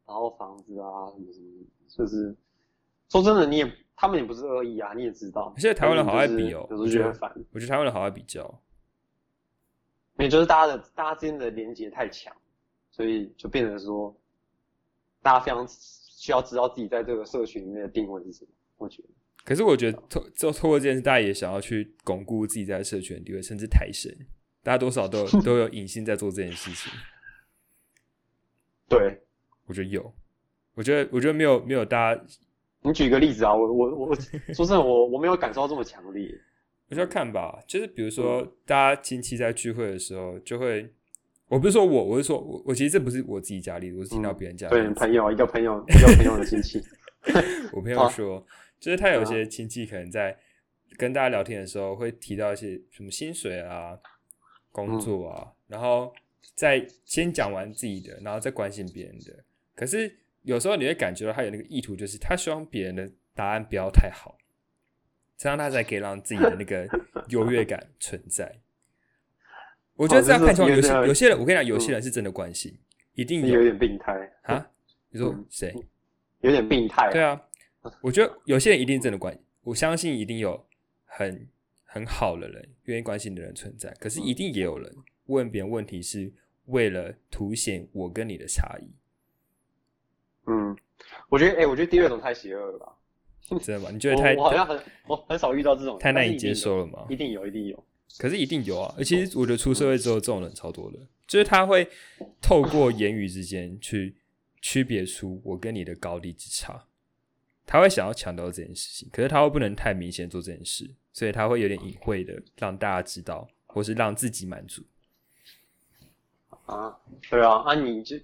然后房子啊，什么什么，就是说真的，你也他们也不是恶意啊，你也知道。现在台湾人好爱比哦有时候觉得很烦，我觉得台湾人好爱比较，因为就是大家的大家之间的连接太强，所以就变成说，大家非常需要知道自己在这个社群里面的定位是什么。我觉得，可是我觉得透透透过这件事，大家也想要去巩固自己在社群的地位，甚至抬升。大家多少都有 都有隐性在做这件事情。对我觉得有，我觉得我觉得没有没有大家，你举个例子啊，我我我说真的，我我没有感受到这么强烈。我就要看吧。就是比如嗯说，大家亲戚在聚会的时候，就会，我不是说我，我是说我我其实这不是我自己家里，我是听到别人家的对。朋友一个朋友一个朋友的亲戚，我朋友啊说，就是他有啊些亲戚可能在跟大家聊天的时候，会提到一些什么薪水啊、工作啊，然后再先讲完自己的，然后再关心别人的。可是有时候你会感觉到他有那个意图，就是他希望别人的答案不要太好，这样他才可以让自己的那个 优越感存在。我觉得这样看起来，有些有些人，我跟你讲，有些人是真的关心，一定有有点病态啊。你说嗯谁？有点病态。对啊，我觉得有些人一定真的关，我相信一定有很很好的人，愿意关心的人存在。可是一定也有人问别人问题是为了凸显我跟你的差异，嗯，我觉得，哎、我觉得第二种太邪恶了吧？真的吗？你觉得太我我好像很我很少遇到这种，太难以接受了吗？一定有，一定有。可是一定有啊！而其实我觉得出社会之后，这种人超多的，就是他会透过言语之间去区别出我跟你的高低之差，他会想要强调这件事情，可是他又不能太明显做这件事，所以他会有点隐晦的让大家知道，或是让自己满足。啊，对啊，啊，你就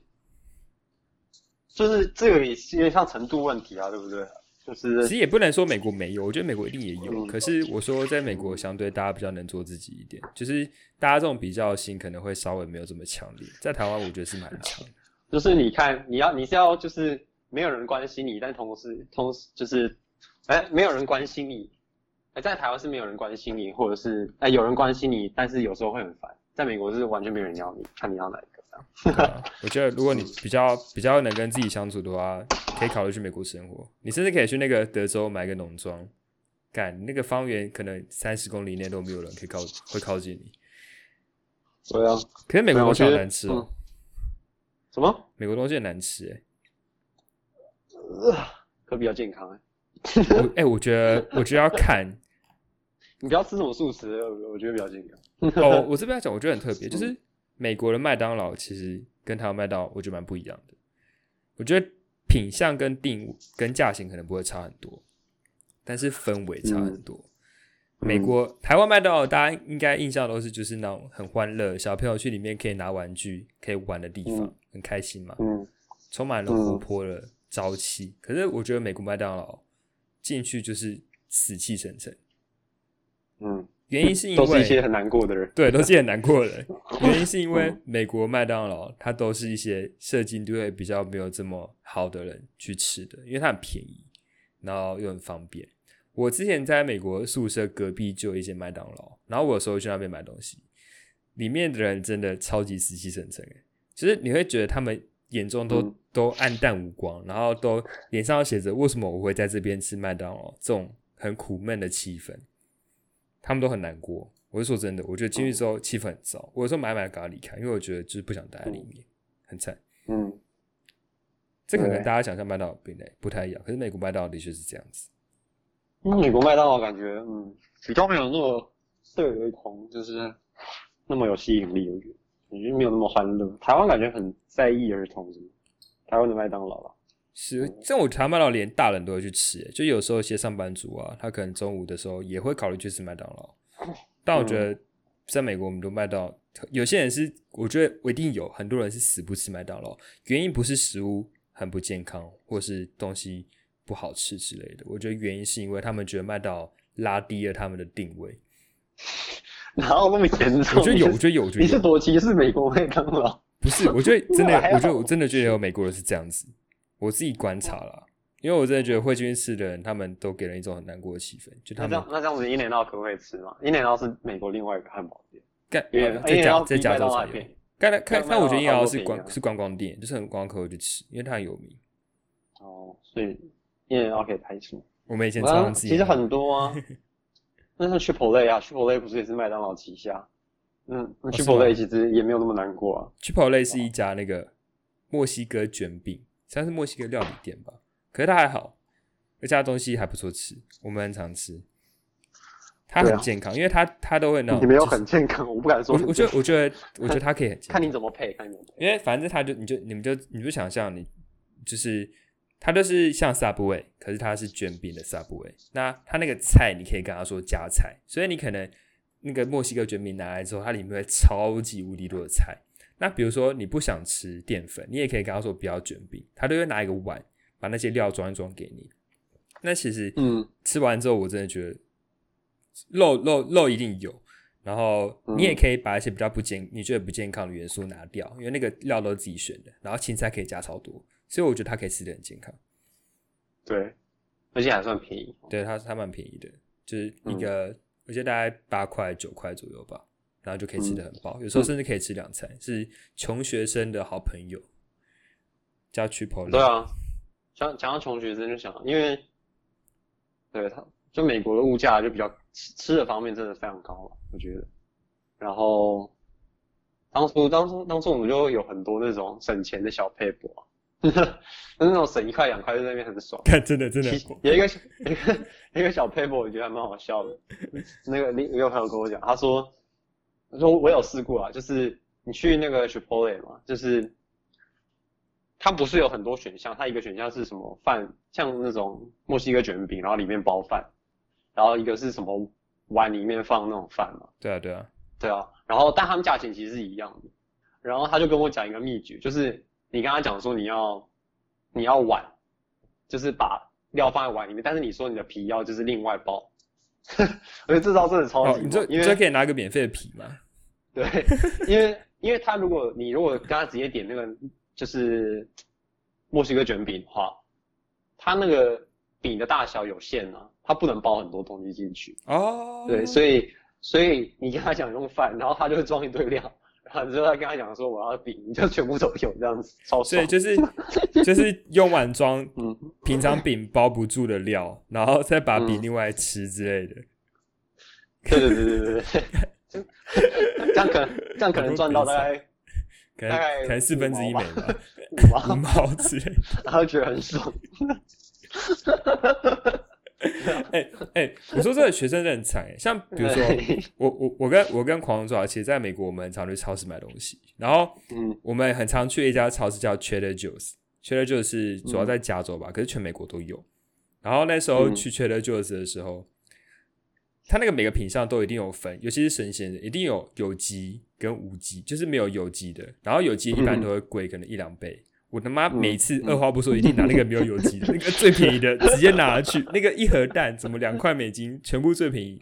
就是这个也是有点像程度问题啊，对不对？就是其实也不能说美国没有，我觉得美国一定也有。嗯可是我说在美国相对大家比较能做自己一点，就是大家这种比较性可能会稍微没有这么强烈。在台湾我觉得是蛮强的。就是你看，你要你是要就是没有人关心你，但同时同时就是，哎，没有人关心你，哎，在台湾是没有人关心你，或者是哎有人关心你，但是有时候会很烦。在美国是完全没有人要你，看你要哪一个这样。啊我觉得如果你比较比较能跟自己相处的话，可以考虑去美国生活。你甚至可以去那个德州买个农庄，干那个方圆可能三十公里内都没有人可以靠会靠近你。对啊，可是美国东西难吃哦、嗯什么？美国东西很难吃哎、呃，可比较健康哎。我哎、我觉得我觉得要看你不要吃什么素食，我我觉得比较健康。哦，我 这边要讲，我觉得很特别，就是美国的麦当劳其实跟台湾麦当劳我觉得蛮不一样的。我觉得品相跟定跟价钱可能不会差很多，但是氛围差很多。嗯美国、台湾麦当劳，大家应该印象都是就是那种很欢乐，小朋友去里面可以拿玩具、可以玩的地方，嗯很开心嘛，嗯充满了活泼的朝气。可是我觉得美国麦当劳进去就是死气沉沉，嗯，原因是因为都是一些很难过的人。对，都是很难过的人。原因是因为嗯美国麦当劳它都是一些社经地位比较没有这么好的人去吃的，因为它很便宜，然后又很方便。我之前在美国宿舍隔壁就有一间麦当劳，然后我有时候去那边买东西，里面的人真的超级死气沉沉，诶，就是你会觉得他们眼中都、嗯都暗淡无光，然后都脸上都写着为什么我会在这边吃麦当劳这种很苦闷的气氛。他们都很难过。我是说真的，我觉得进去之后气氛很糟。我有时候买买赶快离开，因为我觉得就是不想待在里面，很惨。嗯，这可能大家想象麦当劳不太不太一样，可是美国麦当劳的确是这样子。嗯美国麦当劳感觉嗯比较没有那么对儿童，就是那么有吸引力，我觉得感觉没有那么欢乐。台湾感觉很在意儿童什么，台湾的麦当劳了。是，像我台湾麦当劳连大人都会去吃，欸就有时候一些上班族啊，他可能中午的时候也会考虑去吃麦当劳。但我觉得在美国，我们都麦当劳，有些人是我觉得我一定有很多人是死不吃麦当劳，原因不是食物很不健康，或是东西不好吃之类的。我觉得原因是因为他们觉得麦当劳拉低了他们的定位。哪有那么严重？我觉得有，我觉得有，我觉得你是。多歧视美国麦当劳？不是，我觉得真的 我觉得我真的觉得有美国人是这样子。我自己观察啦，因为我真的觉得会进去吃的人，他们都给人一种很难过的气氛，就他们那这样那这样子，伊莲奥可不可以吃吗？伊莲奥是美国另外一个汉堡店，干因为呃在加在加州才有当劳还便。宜。刚才看，麦但我觉得麦当劳硬熬是观是观光店，就是很观光客会去吃，因为它很有名。哦，所以伊莲奥可以排除。我们以前常常吃，其实很多啊，那像 Chipotle 啊，Chipotle 不是也是麦当劳旗下？嗯，那哦是吗 Chipotle 其实也没有那么难过啊。Chipotle 是一家那个墨西哥卷饼，算是墨西哥料理店吧，可是它还好，而且它东西还不错吃，我们很常吃。它很健康，因为它它都会那种，你没有很健康，我不敢说我我觉得我觉得我觉得它可以很健康看，你怎么配，看你怎么配。因为反正它就你就你们就你就想象你就是它就是像 Subway，可是它是卷饼的 Subway。那它那个菜你可以跟他说加菜，所以你可能那个墨西哥卷饼拿来之后，它里面会超级无敌多的菜。那比如说你不想吃淀粉，你也可以跟他说不要卷饼，他都会拿一个碗把那些料装一装给你。那其实嗯吃完之后，我真的觉得肉肉肉一定有，然后嗯你也可以把一些比较不健你觉得不健康的元素拿掉，因为那个料都是自己选的，然后青菜可以加超多，所以我觉得它可以吃的很健康。对，而且还算便宜。对，它它蛮便宜的，就是嗯一个、我觉得大概八块九块左右吧，然后就可以吃的很嗯饱，有时候甚至可以吃两餐，是穷学生的好朋友，叫 Chipotle。对啊，讲讲到穷学生就想，因为对他就美国的物价就比较吃吃的方面真的非常高了，我觉得。然后当初当初当初我们就有很多那种省钱的小配博、啊，那种省一块两块在那边很爽。看，真的真的有一个小有一个有一个小 paper，我觉得还蛮好笑的。那个另一个朋友跟我讲，他说，他说我有试过啊，就是你去那个 Chipotle 嘛，就是它不是有很多选项，它一个选项是什么饭，像那种墨西哥卷饼，然后里面包饭，然后一个是什么碗里面放那种饭嘛，对啊对啊，对啊，然后但他们价钱其实是一样的。然后他就跟我讲一个秘诀，就是你跟他讲说你要你要碗，就是把料放在碗里面，但是你说你的皮要就是另外包。我觉得这招真的超哦，级猛，你就因为你就可以拿个免费的皮嘛，对，因为因为他如果你如果跟他直接点那个就是墨西哥卷饼的话，他那个饼的大小有限啊，他不能包很多东西进去。哦，对，所以所以你跟他讲用饭，然后他就会装一堆料，然后之后再跟他讲说我要饼，你就全部都有这样子，超爽。所以就是 就是用碗装嗯，平常饼包不住的料，然后再把饼嗯另外吃之类的。对对对对对这样可能 这样可能赚到大概可能大概可能四分之一美吧，五毛之类的。然后觉得很爽。哎 哎，我说这个学生真的很惨哎，像比如说 我我我跟我跟狂龙爪，其实在美国我们很常去超市买东西，然后嗯。我们很常去一家超市叫 Trader Joe's，Trader Joe's 是主要在加州吧，可是全美国都有。然后那时候嗯。去 Trader Joe's 的时候，它那个每个品相都一定有分，尤其是生鲜的，一定有有机跟无机，就是没有有机的。然后有机一般都会贵，可能一两倍。我他妈嗯每次二话不说，一定拿那个没有有机的，那个最便宜的，直接拿去。那个一盒蛋怎么两块美金，全部最便宜，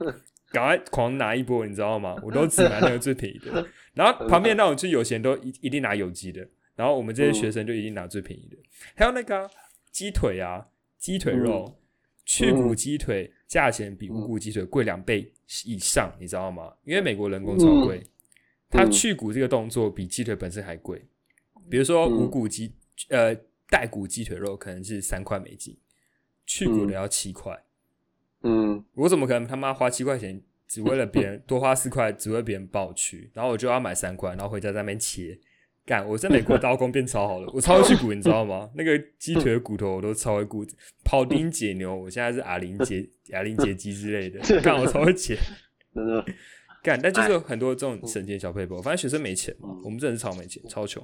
赶快狂拿一波，你知道吗？我都只拿那个最便宜的。然后旁边那种就有钱都一一定拿有机的，然后我们这些学生就一定拿最便宜的。还有那个啊鸡腿啊，鸡腿肉，去骨鸡腿价钱比无骨鸡腿贵两倍以上，你知道吗？因为美国人工超贵，它去骨这个动作比鸡腿本身还贵。比如说无骨鸡，呃，带骨鸡腿肉可能是三块美金，去骨的要七块。嗯，我怎么可能他妈花七块钱，只为了别人 多花四块，只为别人帮我去，然后我就要买三块，然后回家在那边切。干！我在美国刀工变超好了，我超会去骨，你知道吗？那个鸡腿的骨头我都超会骨，庖丁解牛，我现在是哑铃解 哑铃解鸡之类的，干我超会解。真的，干，但就是有很多这种省钱小配包，反正学生没钱嘛，嗯我们真的是超没钱，超穷。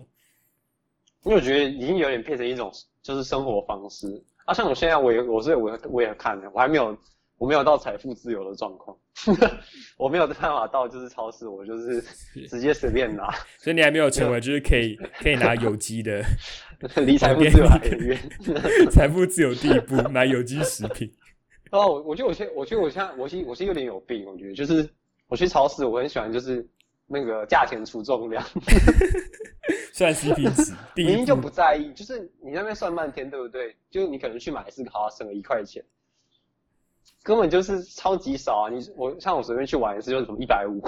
因为我觉得已经有点变成一种就是生活方式啊。像我现在我也我是我我也看了，我还没有我没有到财富自由的状况，我没有办法到就是超市我就是 直接随便拿，所以你还没有成为 就是可以可以拿有机的离财富自由还很远。财富自由第一步，买有机食品。哦，我我觉得我现我觉得我现在我是我其实有点有病，我觉得就是我去超市，我很喜欢就是那个价钱出重量，算 CP 值，第一明明就不在意，就是你那边算半天，对不对？就你可能去买是好省了一块钱，根本就是超级少啊！你我像我随便去玩一次就是什么一百五，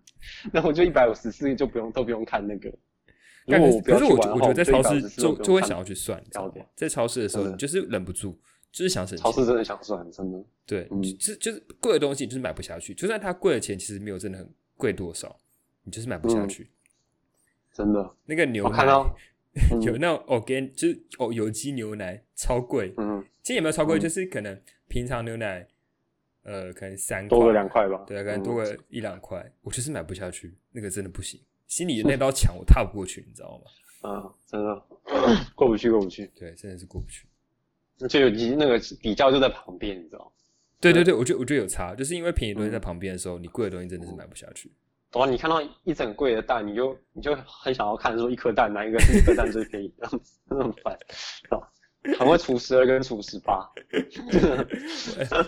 然后我就一百五十四就不用都不用看那个。如但果我不要玩的我觉得在超市就就会想要去算，你知道吗？在超市的时候，你就是忍不住，就是想省钱。超市真的想算，真的。对，嗯就就是贵的东西，你就是买不下去。就算它贵的钱其实没有真的很贵多少，你就是买不下嗯去。真的，那个牛奶我看到，嗯 有那种 organ 就是哦有机牛奶超贵，嗯，其实也没有超贵，嗯就是可能平常牛奶呃可能三多个块两块吧。对，可能嗯多个一两块，我就是买不下去，那个真的不行，心里的 那道墙我踏不过去，你知道吗？嗯，真的过不去，过不去。对，真的是过不去。就有其那个比较就在旁边，你知道？对对对，我觉得我觉得有差，就是因为便宜的东西嗯在旁边的时候，你贵的东西真的是买不下去。懂吗？你看到一整柜的蛋，你就你就很想要看说一颗蛋哪一个是一颗蛋最便宜，这样子，真的很烦？很会除十二跟除十八，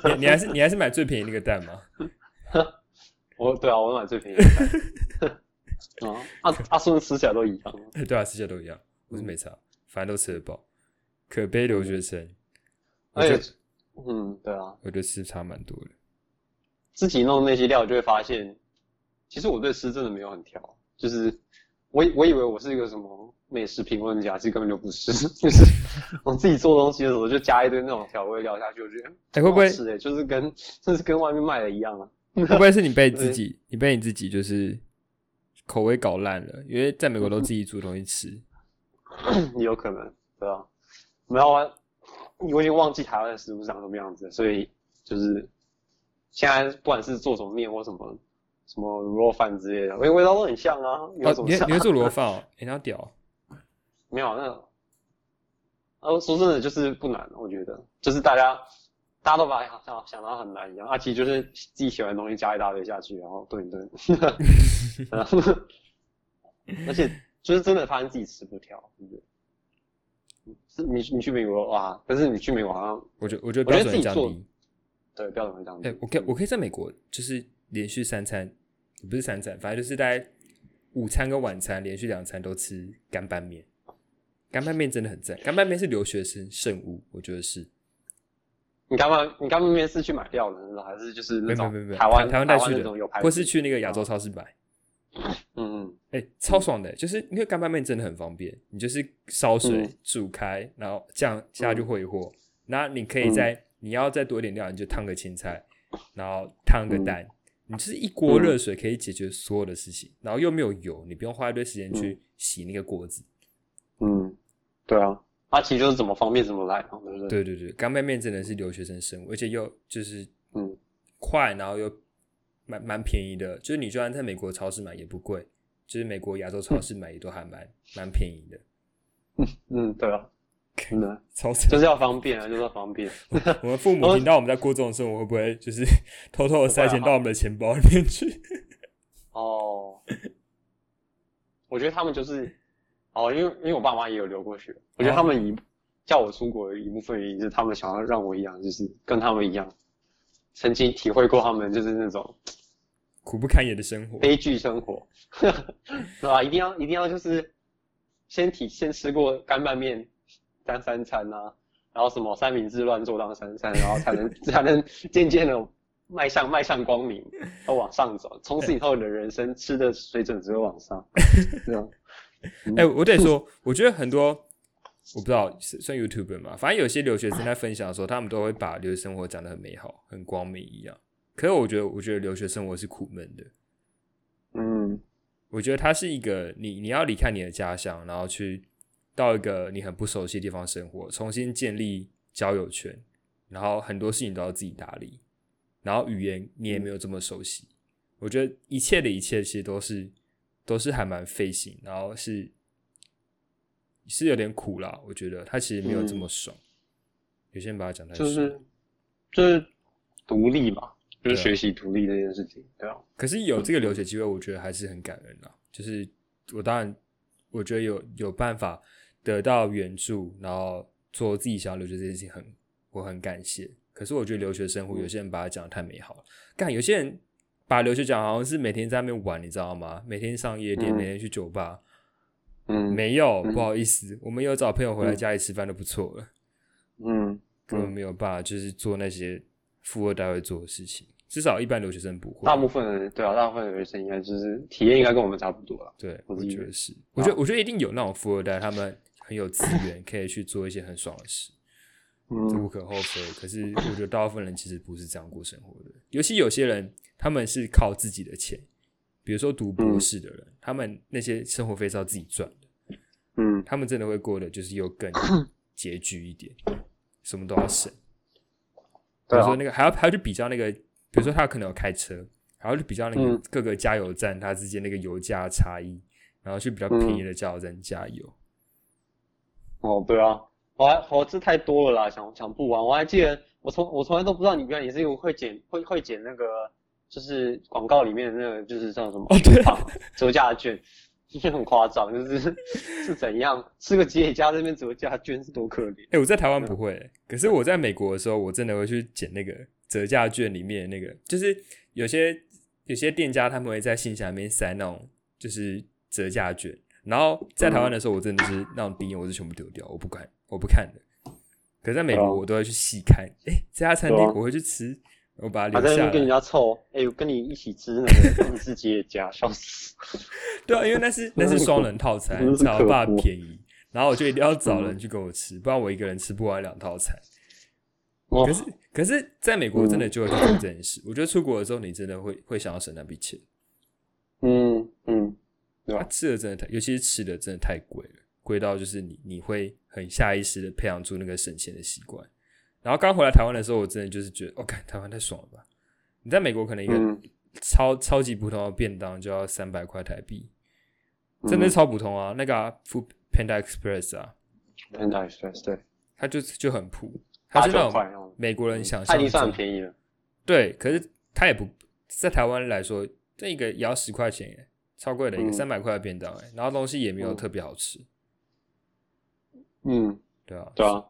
你你还是你还是买最便宜那个蛋吗？我对啊，我买最便宜的蛋。啊，阿阿孙吃起来都一样，对啊，吃起来都一样，我是没差，反正都吃得饱。可悲留学生，而且，嗯，对啊，我觉得吃差蛮多的。自己弄那些料就会发现，其实我对吃真的没有很挑，就是我以我以为我是一个什么美食评论家，其实根本就不是，就是我自己做东西的时候就加一堆那种调味料下去，我觉得哎，会不会是哎，就是跟就是跟外面卖的一样啊。会不会是你被自己你被你自己就是口味搞烂了？因为在美国都自己煮东西吃。有可能，对吧、没有啊，我已经忘记台湾的食物长什么样子，所以就是现在不管是做什么面或什么什么卤肉饭之类的，味味道都很像啊。有哦什，么差你会你会做螺饭哦？哎，那屌！没有那个，呃，说真的就是不难，我觉得就是大家大家都把它想想到很难一样，啊，其实就是自己喜欢的东西加一大堆下去，然后炖一炖 然后而且就是真的发现自己吃不挑，对不对？是你你去美国哇，但是你去美国好像我觉我觉得我标准会降觉得自己做低。对标准会这样子。哎、我可以我可以在美国就是连续三餐，不是三餐，反正就是大概午餐跟晚餐连续两餐都吃干拌面。干拌面真的很赞，干拌面是留学生圣物，我觉得是。你干拌你干拌面是去买料的那种，还是就是那种没有没有没有，台湾台湾带去的，或是去那个亚洲超市买。嗯嗯哎、超爽的，就是因为干拌面真的很方便，你就是烧水、嗯煮开，然后酱下去烩和，那、你可以在、你要再多一点料，你就烫个青菜，然后烫个蛋，你就是一锅热水可以解决所有的事情，然后又没有油，你不用花一堆时间去洗那个锅子。嗯，对啊，它其实就是怎么方便怎么来嘛，对不对？对对对，干拌面真的是留学生生活，而且又就是嗯快，然后又蛮蛮便宜的，就是你就算在美国超市买也不贵，就是美国亚洲超市买也都还蛮蛮便宜的。嗯 嗯，对啊，真的 超就是要方便啊，就是要方便。我们父母听到我们在过这种生活，会不会就是偷偷的塞钱到我们的钱包里面去？哦，我觉得他们就是哦，因为因为我爸妈也有留过学，我觉得他们一叫我出国的一部分原因是他们想要让我一样，就是跟他们一样，曾经体会过他们就是那种苦不堪言的生活、悲剧生活，是吧？一定要一定要就是先体先吃过干拌面当三餐啊，然后什么三明治乱做当三餐，然后才能 才能渐渐的迈向迈向光明，要往上走。从此以后，你的人生吃的水准只会往上，这样。哎、我得说，我觉得很多我不知道算 YouTuber 嘛，反正有些留学生在分享的时候，他们都会把留学生活讲得很美好、很光明一样。可是我觉得，我觉得留学生活是苦闷的。嗯我觉得它是一个你你要离开你的家乡，然后去到一个你很不熟悉的地方生活，重新建立交友圈，然后很多事情都要自己打理，然后语言你也没有这么熟悉。我觉得一切的一切其实都是都是还蛮费心，然后是是有点苦啦。我觉得他其实没有这么爽。有些人把它讲太，就是就是独立嘛，就是学习独立这件事情，对啊。可是有这个留学机会，我觉得还是很感恩啦。就是我当然，我觉得有有办法得到援助，然后做自己想要留学这件事情很，我很感谢。可是我觉得留学生活，有些人把它讲的太美好了。干，有些人把留学讲好像是每天在那边玩，你知道吗？每天上夜店，嗯每天去酒吧。嗯没有，嗯不好意思，我们有找朋友回来嗯家里吃饭都不错了，嗯根本没有办法，就是做那些富二代会做的事情。至少一般留学生不会。大部分人对啊，大部分留学生应该就是体验应该跟我们差不多了。对，我觉得是，我觉得我觉得一定有那种富二代，他们很有资源，可以去做一些很爽的事，这无嗯可厚非。可是我觉得大部分人其实不是这样过生活的，尤其有些人他们是靠自己的钱，比如说读博嗯士的人，他们那些生活费是要自己赚的，嗯他们真的会过得就是又更拮据一点，什么都要省。比如说那个还要还要去比较那个，比如说他可能有开车，还要去比较那个嗯各个加油站它之间那个油价差异，然后去比较便宜的加油站加油。哦，对啊，我还我这太多了啦，想想不完。我还记得我从我从来都不知道你原来也是一个会剪会会剪那个就是广告里面的那个就是叫什么哦对啊折价券，就 是很夸张，就是是怎样是个吉野家这边折价券是多可怜。哎、我在台湾不会、可是我在美国的时候，我真的会去捡那个折价券里面的那个，就是有些有些店家他们会在信箱里面塞那种就是折价券，然后在台湾的时候，我真的是那种第我是全部丢掉，我不看，我不看的。可是在美国，我都会去细看，哎、这家餐厅我会去吃，我把它留下跟人家凑，哎、我跟你一起吃那个日式吉野家，笑死。对啊，因为那是 那是双人套餐真，的是才有办可恶法便宜。然后我就一定要找人去跟我吃，不然我一个人吃不完两套餐。哇可是可是在美国真的就会发生这件事。我觉得出国的时候，你真的会会想要省那笔钱。对啊吧？吃的真的太，尤其是吃的真的太贵了，贵到就是你你会很下意识的培养出那个省钱的习惯。然后刚回来台湾的时候，我真的就是觉得，哦，看台湾太爽了吧！你在美国可能一个嗯，超、超级普通的便当就要三百块台币，真的是超普通啊！那个、啊、Food Panda Express 啊，Panda Express 对，它就就很普，它八是那种美国人想象它已经算很便宜了。对，可是它也不在台湾来说，这一个也要十块钱耶，超贵的一个嗯。三百块的便当哎，然后东西也没有嗯。特别好吃，嗯，对啊，对啊，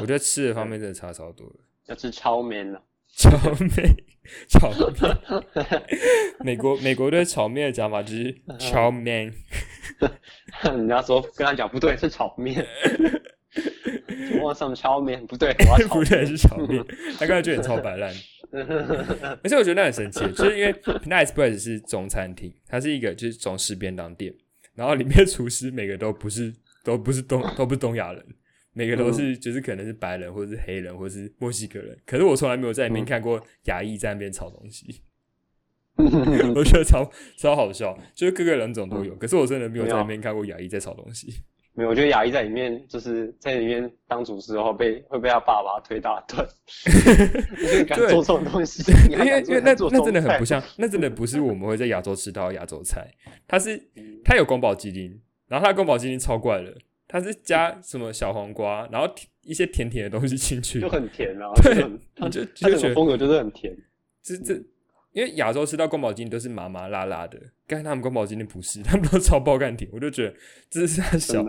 我觉得吃的方面真的差超多的。要吃超 man 了。炒面，炒面，美国美国对炒面的讲法就是炒面，人家说跟他讲不对，是炒面。我什么炒面不对，我要炒 不对是炒面，他刚才觉得很超白烂。而且我觉得那很神奇，就是因为 Panda Express 是中餐厅，它是一个就是中式便当店，然后里面厨师每个都不是都不是东都不是东亚人，每个都是就是可能是白人或者是黑人或者是墨西哥人，可是我从来没有在里面看过亚裔在那边炒东西。我觉得超超好笑，就是各个人种都有。可是我真的没有在那边看过亚裔在炒东西。没有，我觉得亚裔在里面就是在里面当主持后被会被他爸爸推打断，敢做这种东西，因为因为那那真的很不像，那真的不是我们会在亚洲吃到亚洲菜。它是它有宫保鸡丁，然后它宫保鸡丁超怪的，它是加什么小黄瓜，然后一些甜甜的东西进去，就很甜啊。对，就就觉得风格就是很甜，这这。因为亚洲吃到宫保鸡丁都是麻麻辣辣的，刚才他们宫保鸡丁不是，他们都超爆干甜，我就觉得这是他小，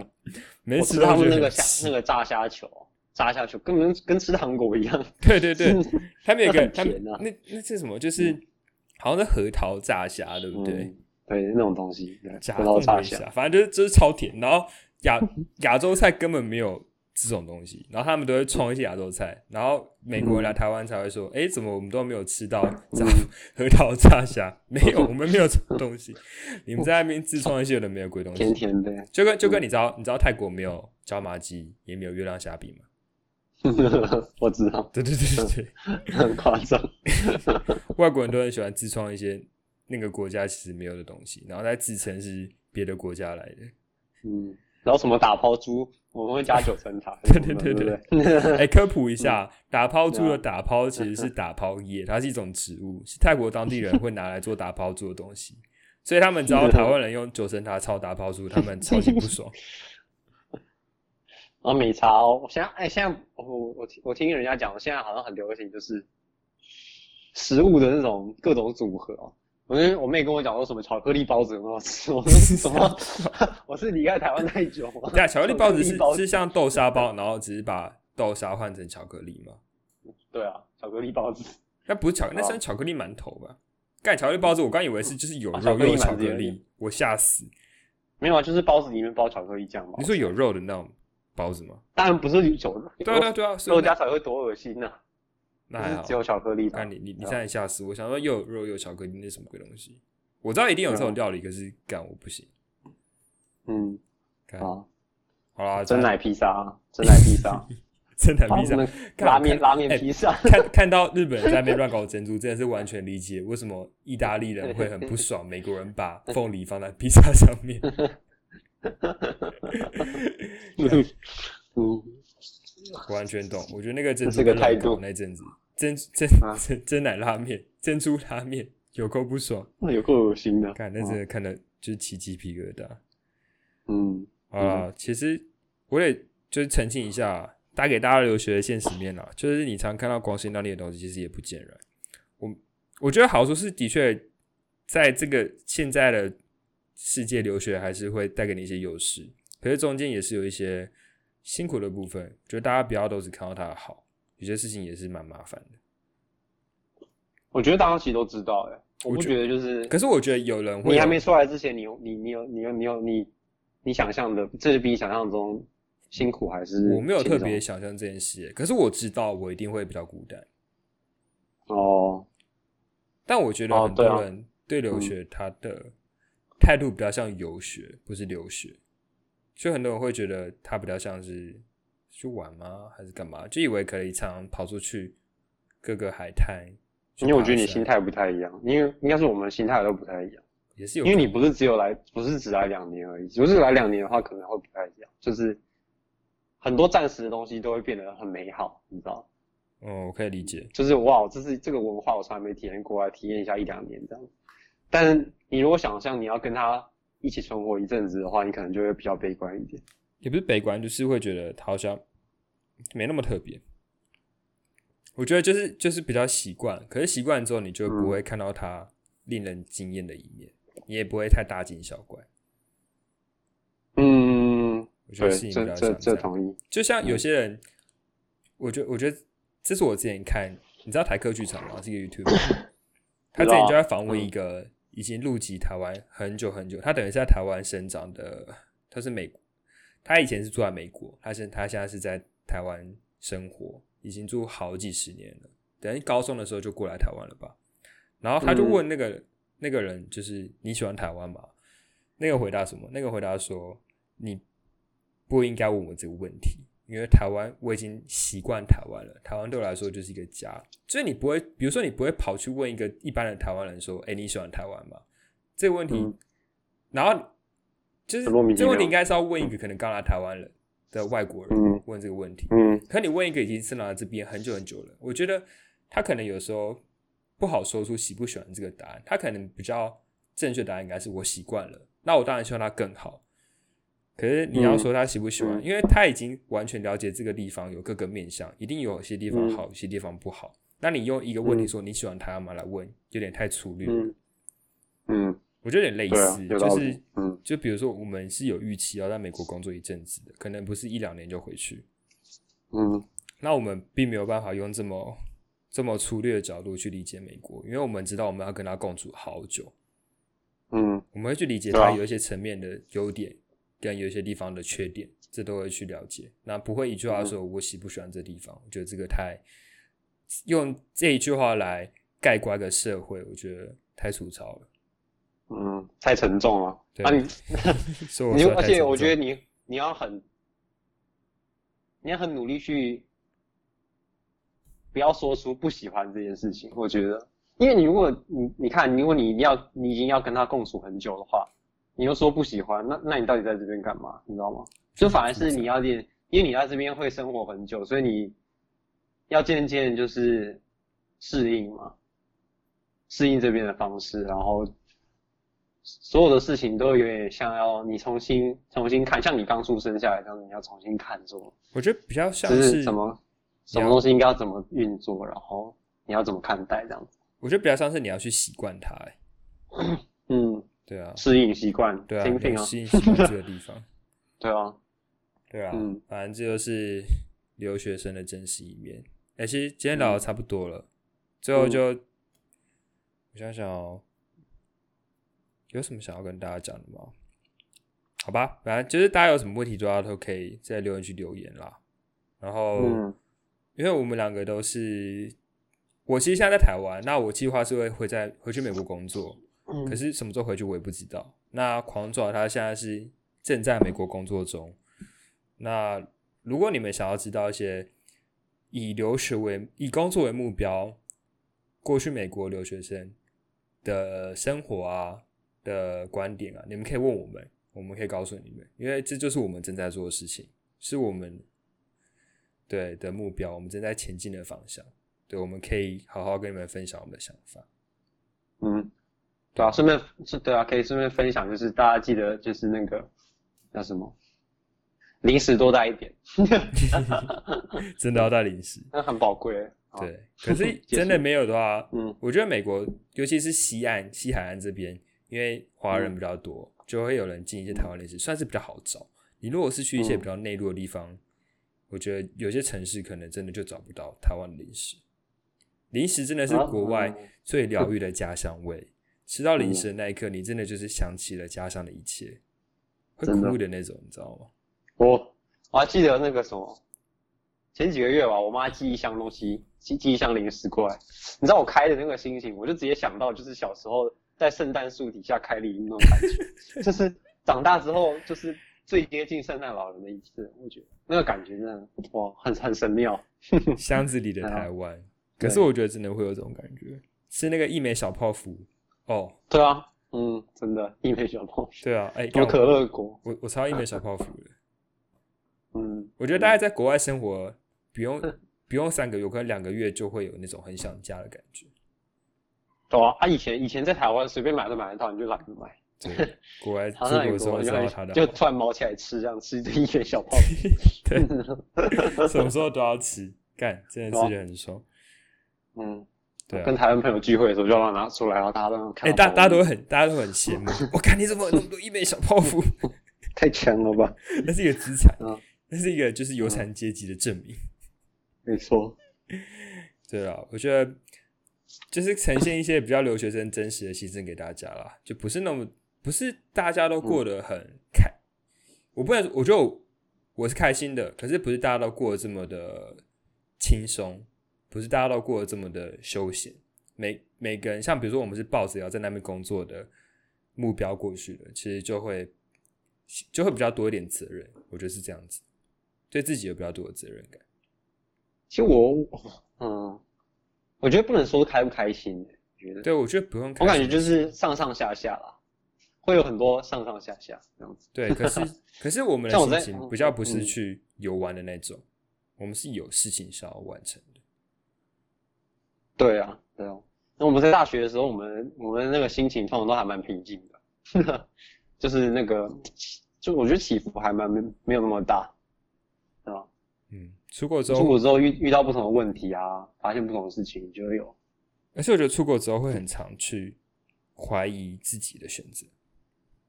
没吃他们那个虾那个炸虾球，炸虾球根本跟吃糖果一样。对对对，他们有个他们那那是什么？就是好像是核桃炸虾，对不对？对，那种东西，核桃炸虾，反正就是就是超甜。然后亚 亚洲菜根本没有。这种东西，然后他们都会创一些亚洲菜，然后美国人来台湾才会说：“哎，怎么我们都没有吃到炸 核桃炸虾？没有，我们没有这种东西。你们在那边自创一些有的没有鬼东西，甜甜的。就跟就跟你知道，你知道泰国没有椒麻鸡，也没有月亮虾饼吗？我知道，对对对对对，很夸张。外国人都很喜欢自创一些那个国家其实没有的东西，然后再自称是别的国家来的。嗯，然后什么打抛猪？我们会加九层塔。对对对对，哎，科普一下，打抛猪的打抛其实是打抛叶，它是一种植物，是泰国当地人会拿来做打抛猪的东西，所以他们知道台湾人用九层塔炒打抛猪，他们超级不爽。啊，美茶哦，现在哎，现在我我我听人家讲，现在好像很流行，就是食物的那种各种组合哦。我跟我妹跟我讲说什么巧克力包子很好吃，我说 什么？我是离开台湾太久吗？对啊，巧克力包子是是像豆沙包，然后只是把豆沙换成巧克力吗？对啊，巧克力包子。那不是巧，那算巧克力馒头吧？盖巧克力包子，我刚以为是就是有肉又巧克力，我吓死。没有啊，就是包子里面包巧克力酱嘛。你说有肉的那种包子吗？当然不是有肉。对啊对啊，肉加才会多恶心呢。那还好，只有巧克力。那你你你现在吓死我！想说又有肉又有巧克力，那什么鬼东西？我知道一定有这种料理，可是干我不行。嗯，好，好啦，真奶披萨，真奶披萨，真奶披萨，拉面拉面披萨。看看到日本人在那边乱搞珍珠，真的是完全理解为什么意大利人会很不爽，美国人把凤梨放在披萨上面。嗯。完全懂，我觉得那个珍珠个态度那阵子，珍珍珍珍奶拉面、珍珠拉面有够不爽，那有够恶心的，看那真的看的就是起鸡皮疙瘩。嗯啊，其实我也就是澄清一下，打给大家留学的现实面啊，就是你常看到光鲜亮丽的东西，其实也不见然。我我觉得好处是，的确在这个现在的世界留学还是会带给你一些优势，可是中间也是有一些。辛苦的部分，觉得大家不要都只看到他的好，有些事情也是蛮麻烦的。我觉得大家其实都知道，哎，我不觉得就是。可是我觉得有人会，你还没出来之前，你有你你有你有你有你你想象的，这是比你想象中辛苦还是？我没有特别想象这件事，可是我知道我一定会比较孤单。哦。但我觉得很多人对留学他的态度比较像游学，不是留学。所以很多人会觉得他比较像是去玩吗，还是干嘛？就以为可以常跑出去各个海滩。因为我觉得你心态不太一样，因为应该是我们心态都不太一样。也是有，因为你不是只有来，不是只来两年而已。如果是来两年的话，可能会不太一样。就是很多暂时的东西都会变得很美好，你知道？哦，我可以理解。就是哇，这是这个文化，我从来没体验过来，体验一下一两年这样。但是你如果想象你要跟他。一起生活一阵子的话，你可能就会比较悲观一点。也不是悲观，就是会觉得他好像没那么特别。我觉得就是就是比较习惯，可是习惯之后，你就不会看到他令人惊艳的一面，你也不会太大惊小怪。嗯，我觉得是这这这同意。就像有些人，我觉得我觉得这是我之前看，你知道台客剧场吗？是一个 YouTube，他之前就在访问一个。已经入籍台湾很久很久，他等于是在台湾生长的，他是美，他以前是住在美国，他现他现在是在台湾生活，已经住好几十年了，等于高中的时候就过来台湾了吧。然后他就问那个那个人，就是你喜欢台湾吗？那个回答什么？那个回答说你不应该问我这个问题，因为台湾我已经习惯台湾了，台湾对我来说就是一个家。所以你不会，比如说你不会跑去问一个一般的台湾人说：“哎，你喜欢台湾吗？”这个问题，然后就是这个问题应该是要问一个可能刚来台湾人的外国人问这个问题。嗯，可你问一个已经生长在这边很久很久了，我觉得他可能有时候不好说出喜不喜欢这个答案。他可能比较正确答案应该是我习惯了。那我当然希望他更好。可是你要说他喜不喜欢，因为他已经完全了解这个地方有各个面相，一定有些地方好，有些地方不好。那你用一个问题说你喜欢台湾吗来问，有点太粗略了。嗯，我觉得有点类似，就是，嗯，就比如说我们是有预期要在美国工作一阵子的，可能不是一两年就回去。嗯，那我们并没有办法用这么这么粗略的角度去理解美国，因为我们知道我们要跟他共处好久。嗯，我们会去理解他有一些层面的优点。跟有一些地方的缺点，这都会去了解。那不会一句话说我喜不喜欢这地方？我觉得这个太用这一句话来概括个社会，我觉得太粗糙了。嗯，太沉重了。啊你 你而且我觉得你你要很你要很努力去不要说出不喜欢这件事情。我觉得，因为你如果你你看，如果你要你已经要跟他共处很久的话。你又说不喜欢，那那你到底在这边干嘛？你知道吗？就反而是你要练，因为你在这边会生活很久，所以你要渐渐就是适应嘛，适应这边的方式，然后所有的事情都有点像要你重新重新看，像你刚出生下来这样，你要重新看做。我觉得比较像是什么什么东西应该要怎么运作，然后你要怎么看待这样子。我觉得比较像是你要去习惯它。嗯。对啊，适应习惯，对啊，适应习惯这个地方，对啊，对啊，嗯，反正这就是留学生的真实一面。哎，其实今天聊的差不多了，最后就我想想哦，有什么想要跟大家讲的吗？好吧，反正就是大家有什么问题，主要都可以在留言区留言啦。然后，因为我们两个都是，我其实现在在台湾，那我计划是会会在回去美国工作。可是什么时候回去我也不知道。那狂爪他现在是正在美国工作中。那如果你们想要知道一些以留学为以工作为目标过去美国留学生的生活啊的观点啊，你们可以问我们，我们可以告诉你们，因为这就是我们正在做的事情，是我们对的目标，我们正在前进的方向。对，我们可以好好跟你们分享我们的想法。嗯。对啊，顺便是，对啊，可以顺便分享，就是大家记得，就是那个叫什么，零食多带一点，真的要带零食，那很宝贵。对，可是 真的没有的话，嗯，我觉得美国，尤其是西岸、西海岸这边，因为华人比较多，就会有人进一些台湾零食，算是比较好找。你如果是去一些比较内陆的地方，我觉得有些城市可能真的就找不到台湾零食。零食真的是国外最疗愈的家乡味。吃到零食的那一刻，你真的就是想起了家乡的一切，会哭的那种，你知道吗？我我还记得那个什么，前几个月吧，我妈寄一箱东西，寄寄一箱零食过来，你知道我开的那个心情，我就直接想到就是小时候在圣诞树底下开礼物那种感觉，就是长大之后就是最接近圣诞老人的一次，我觉得那个感觉真的哇，很很神妙。箱子里的台湾，可是我觉得真的会有这种感觉，是那个一枚小泡芙。哦，对啊，嗯，真的，一枚小泡芙。对啊，哎，有可乐果，我我超一枚小泡芙的。嗯，我觉得大家在国外生活，不用不用三个月，可能两个月就会有那种很想家的感觉。对啊，啊，以前以前在台湾随便买都买得到，你就懒得买。对，国外 出国的时候就突然毛起来吃，这样吃一枚小泡芙。对，什么时候都要吃，干，真的吃的很爽。嗯。对，跟台湾朋友聚会的时候就要拿出来，然后大家都看。哎，大大家都很，大家都很羡慕。我看你怎么那么多一枚小泡芙，太强了吧？那是一个资产，那是一个就是有产阶级的证明。没错。对啊，我觉得就是呈现一些比较留学生真实的牺牲给大家啦，就不是那么不是大家都过得很开。我不能，我觉得我我是开心的，可是不是大家都过得这么的轻松。不是大家都过得这么的休闲，每每个人像比如说我们是抱着要在那边工作的目标过去的，其实就会就会比较多一点责任，我觉得是这样子。对自己有比较多的责任感。其实我，嗯，我觉得不能说开不开心，觉得对我觉得不用开心，我感觉就是上上下下啦，会有很多上上下下这样子。对，可是 可是我们的心情比较不是嗯去游玩的那种，我们是有事情想要完成的。对啊，对啊。那我们在大学的时候，我们我们那个心情通常都还蛮平静的，就是那个，就我觉得起伏还蛮没没有那么大，对吧？嗯，出国之后，出国之后遇遇到不同的问题啊，发现不同的事情，就会有。而且我觉得出国之后会很常去怀疑自己的选择，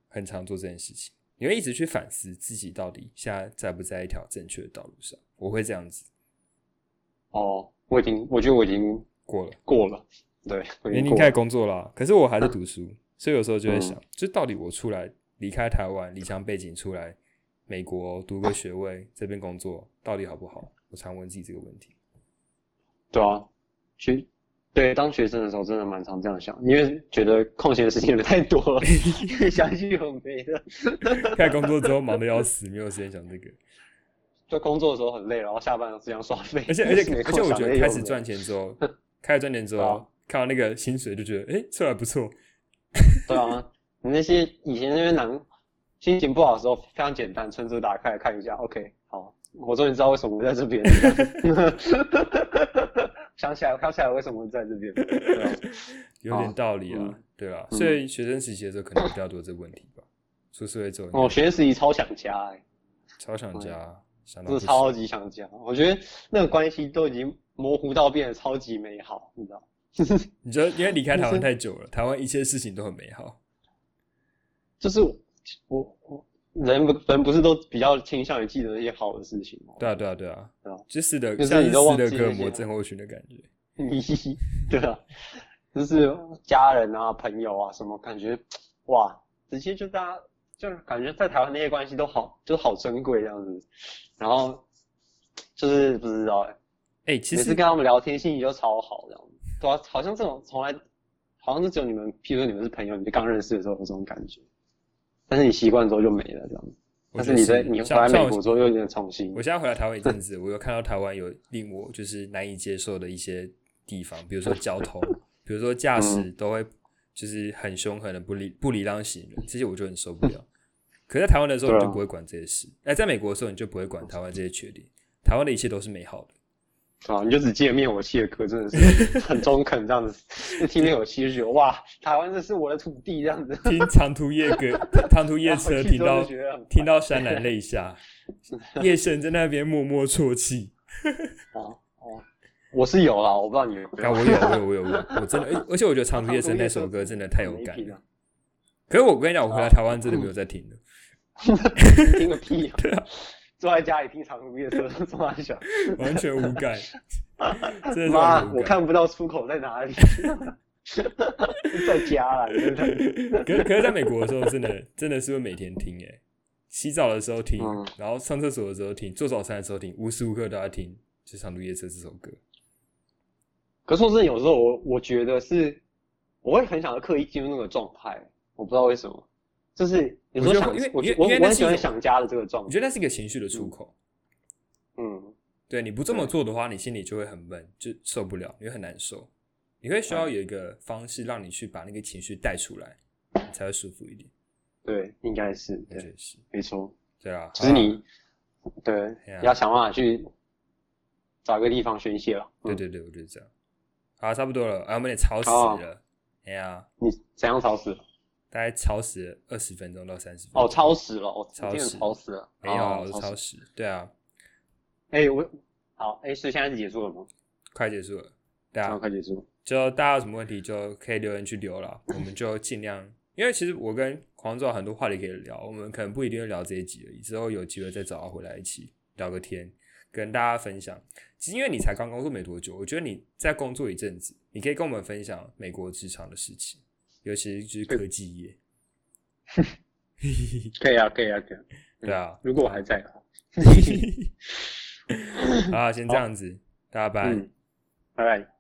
很常做这件事情。你会一直去反思自己到底现在在不在一条正确的道路上。我会这样子哦，我已经，我觉得我已经过了。过了，对，我已经开始工作了，可是我还在 读书，所以有时候就会嗯想，就到底我出来离开台湾，离乡背景出来美国读个学位，这边工作到底好不好？我常问自己这个问题。对啊，学对当学生的时候真的蛮常这样想，因为觉得空闲的事情有点太多了，想去有没的。开始工作之后忙的要死，没有时间想这个。就工作的时候很累，然后下班只想耍废。而且而且而且我觉得 开始赚钱之后，开始赚钱之后啊，看到那个薪水就觉得，哎、这还不错。对啊，你那些以前那些难，心情不好的时候非常简单，存折打开来看一下，OK，好，我终于知道为什么我在这边。想起来，想起来为什么在这边。对啊，有点道理啊，嗯对啊，嗯所以学生时期的时候可能比较多这个问题吧。出社会之后，哦，学生时期超想家、欸，超想家，想到超级想家。我觉得那个关系都已经模糊到变得超级美好，你知道？你觉得因为离开台湾太久了，台湾一切事情都很美好。就是我我人不人不是都比较倾向于记得那些好的事情吗？对啊，对啊，对啊对啊，就是的就是像你都忘记那些摩症候群的感觉。对啊，就是家人啊、朋友啊什么，感觉哇，直接就大家就是感觉在台湾那些关系都好，就是好珍贵这样子。然后就是不知道哎、哎、其实每次跟他们聊天，心情就超好这样子。对啊，好像这种从来好像是只有你们，譬如说你们是朋友，你就刚认识的时候有这种感觉，但是你习惯之后就没了这样子。但是你在你来美国之后又有点重新我，现在回来台湾一阵子，我又看到台湾有令我就是难以接受的一些地方，比如说交通，比如说驾驶都会就是很凶狠的不礼不礼让行人，这些我就很受不了。可在台湾的时候，你就不会管这些事；哎，在美国的时候，你就不会管台湾这些缺点。台湾的一切都是美好的。啊，你就只记得灭火器的歌，真的是很中肯这样子。就 听灭火器就觉得哇，台湾这是我的土地这样子。听 长途夜歌、长途夜车，听到听到潸然泪下，夜神在那边默默啜泣。哦哦，我是有啦，我不知道你有没啊，有。我有，我有，我有，我有我真的，而而且我觉得《长途夜车》那首歌真的太有感了。可是我跟你讲，我回来台湾真的没有在听了。听个屁啊！坐在家里听长途夜车，这么小，完全无感，妈完，全无感。我看不到出口在哪里。在家啦，真的。可是可是在美国的时候，真的真的是会每天听诶，洗澡的时候听，嗯然后上厕所的时候听，做早餐的时候听，无时无刻都在听，就《长途夜车》这首歌。可是说真的，有时候我我觉得是，我会很想要刻意进入那个状态，我不知道为什么，就是有时候想我觉得因为，我因为我我很喜欢想家的这个状态。我觉得那是一个情绪的出口。嗯，对，你不这么做的话，你心里就会很闷，就受不了，你会很难受。你会需要有一个方式让你去把那个情绪带出来，你才会舒服一点。对，应该是对，没错。对啊。就是你对要想办法去找一个地方宣泄了。嗯，对对对，我觉得这样。好，差不多了，啊，我们也吵死哦了。哎呀，你怎样超时？大概超时了二十分钟到三十分钟。哦，超时了，我超时超时了。没有啊，我超时。对啊，哎，我好，哎，是现在是结束了吗？快结束了。对啊，快结束。就大家有什么问题就可以留言去留了，我们就尽量。因为其实我跟黄总很多话题可以聊，我们可能不一定会聊这一集而已，之后有机会再找他回来一起聊个天，跟大家分享。其实因为你才刚工作没多久，我觉得你在工作一阵子，你可以跟我们分享美国职场的事情，尤其是就是科技业。可以啊，可以啊，可以啊。对啊，如果我还在的话。好，先这样子，大家拜。拜，拜拜。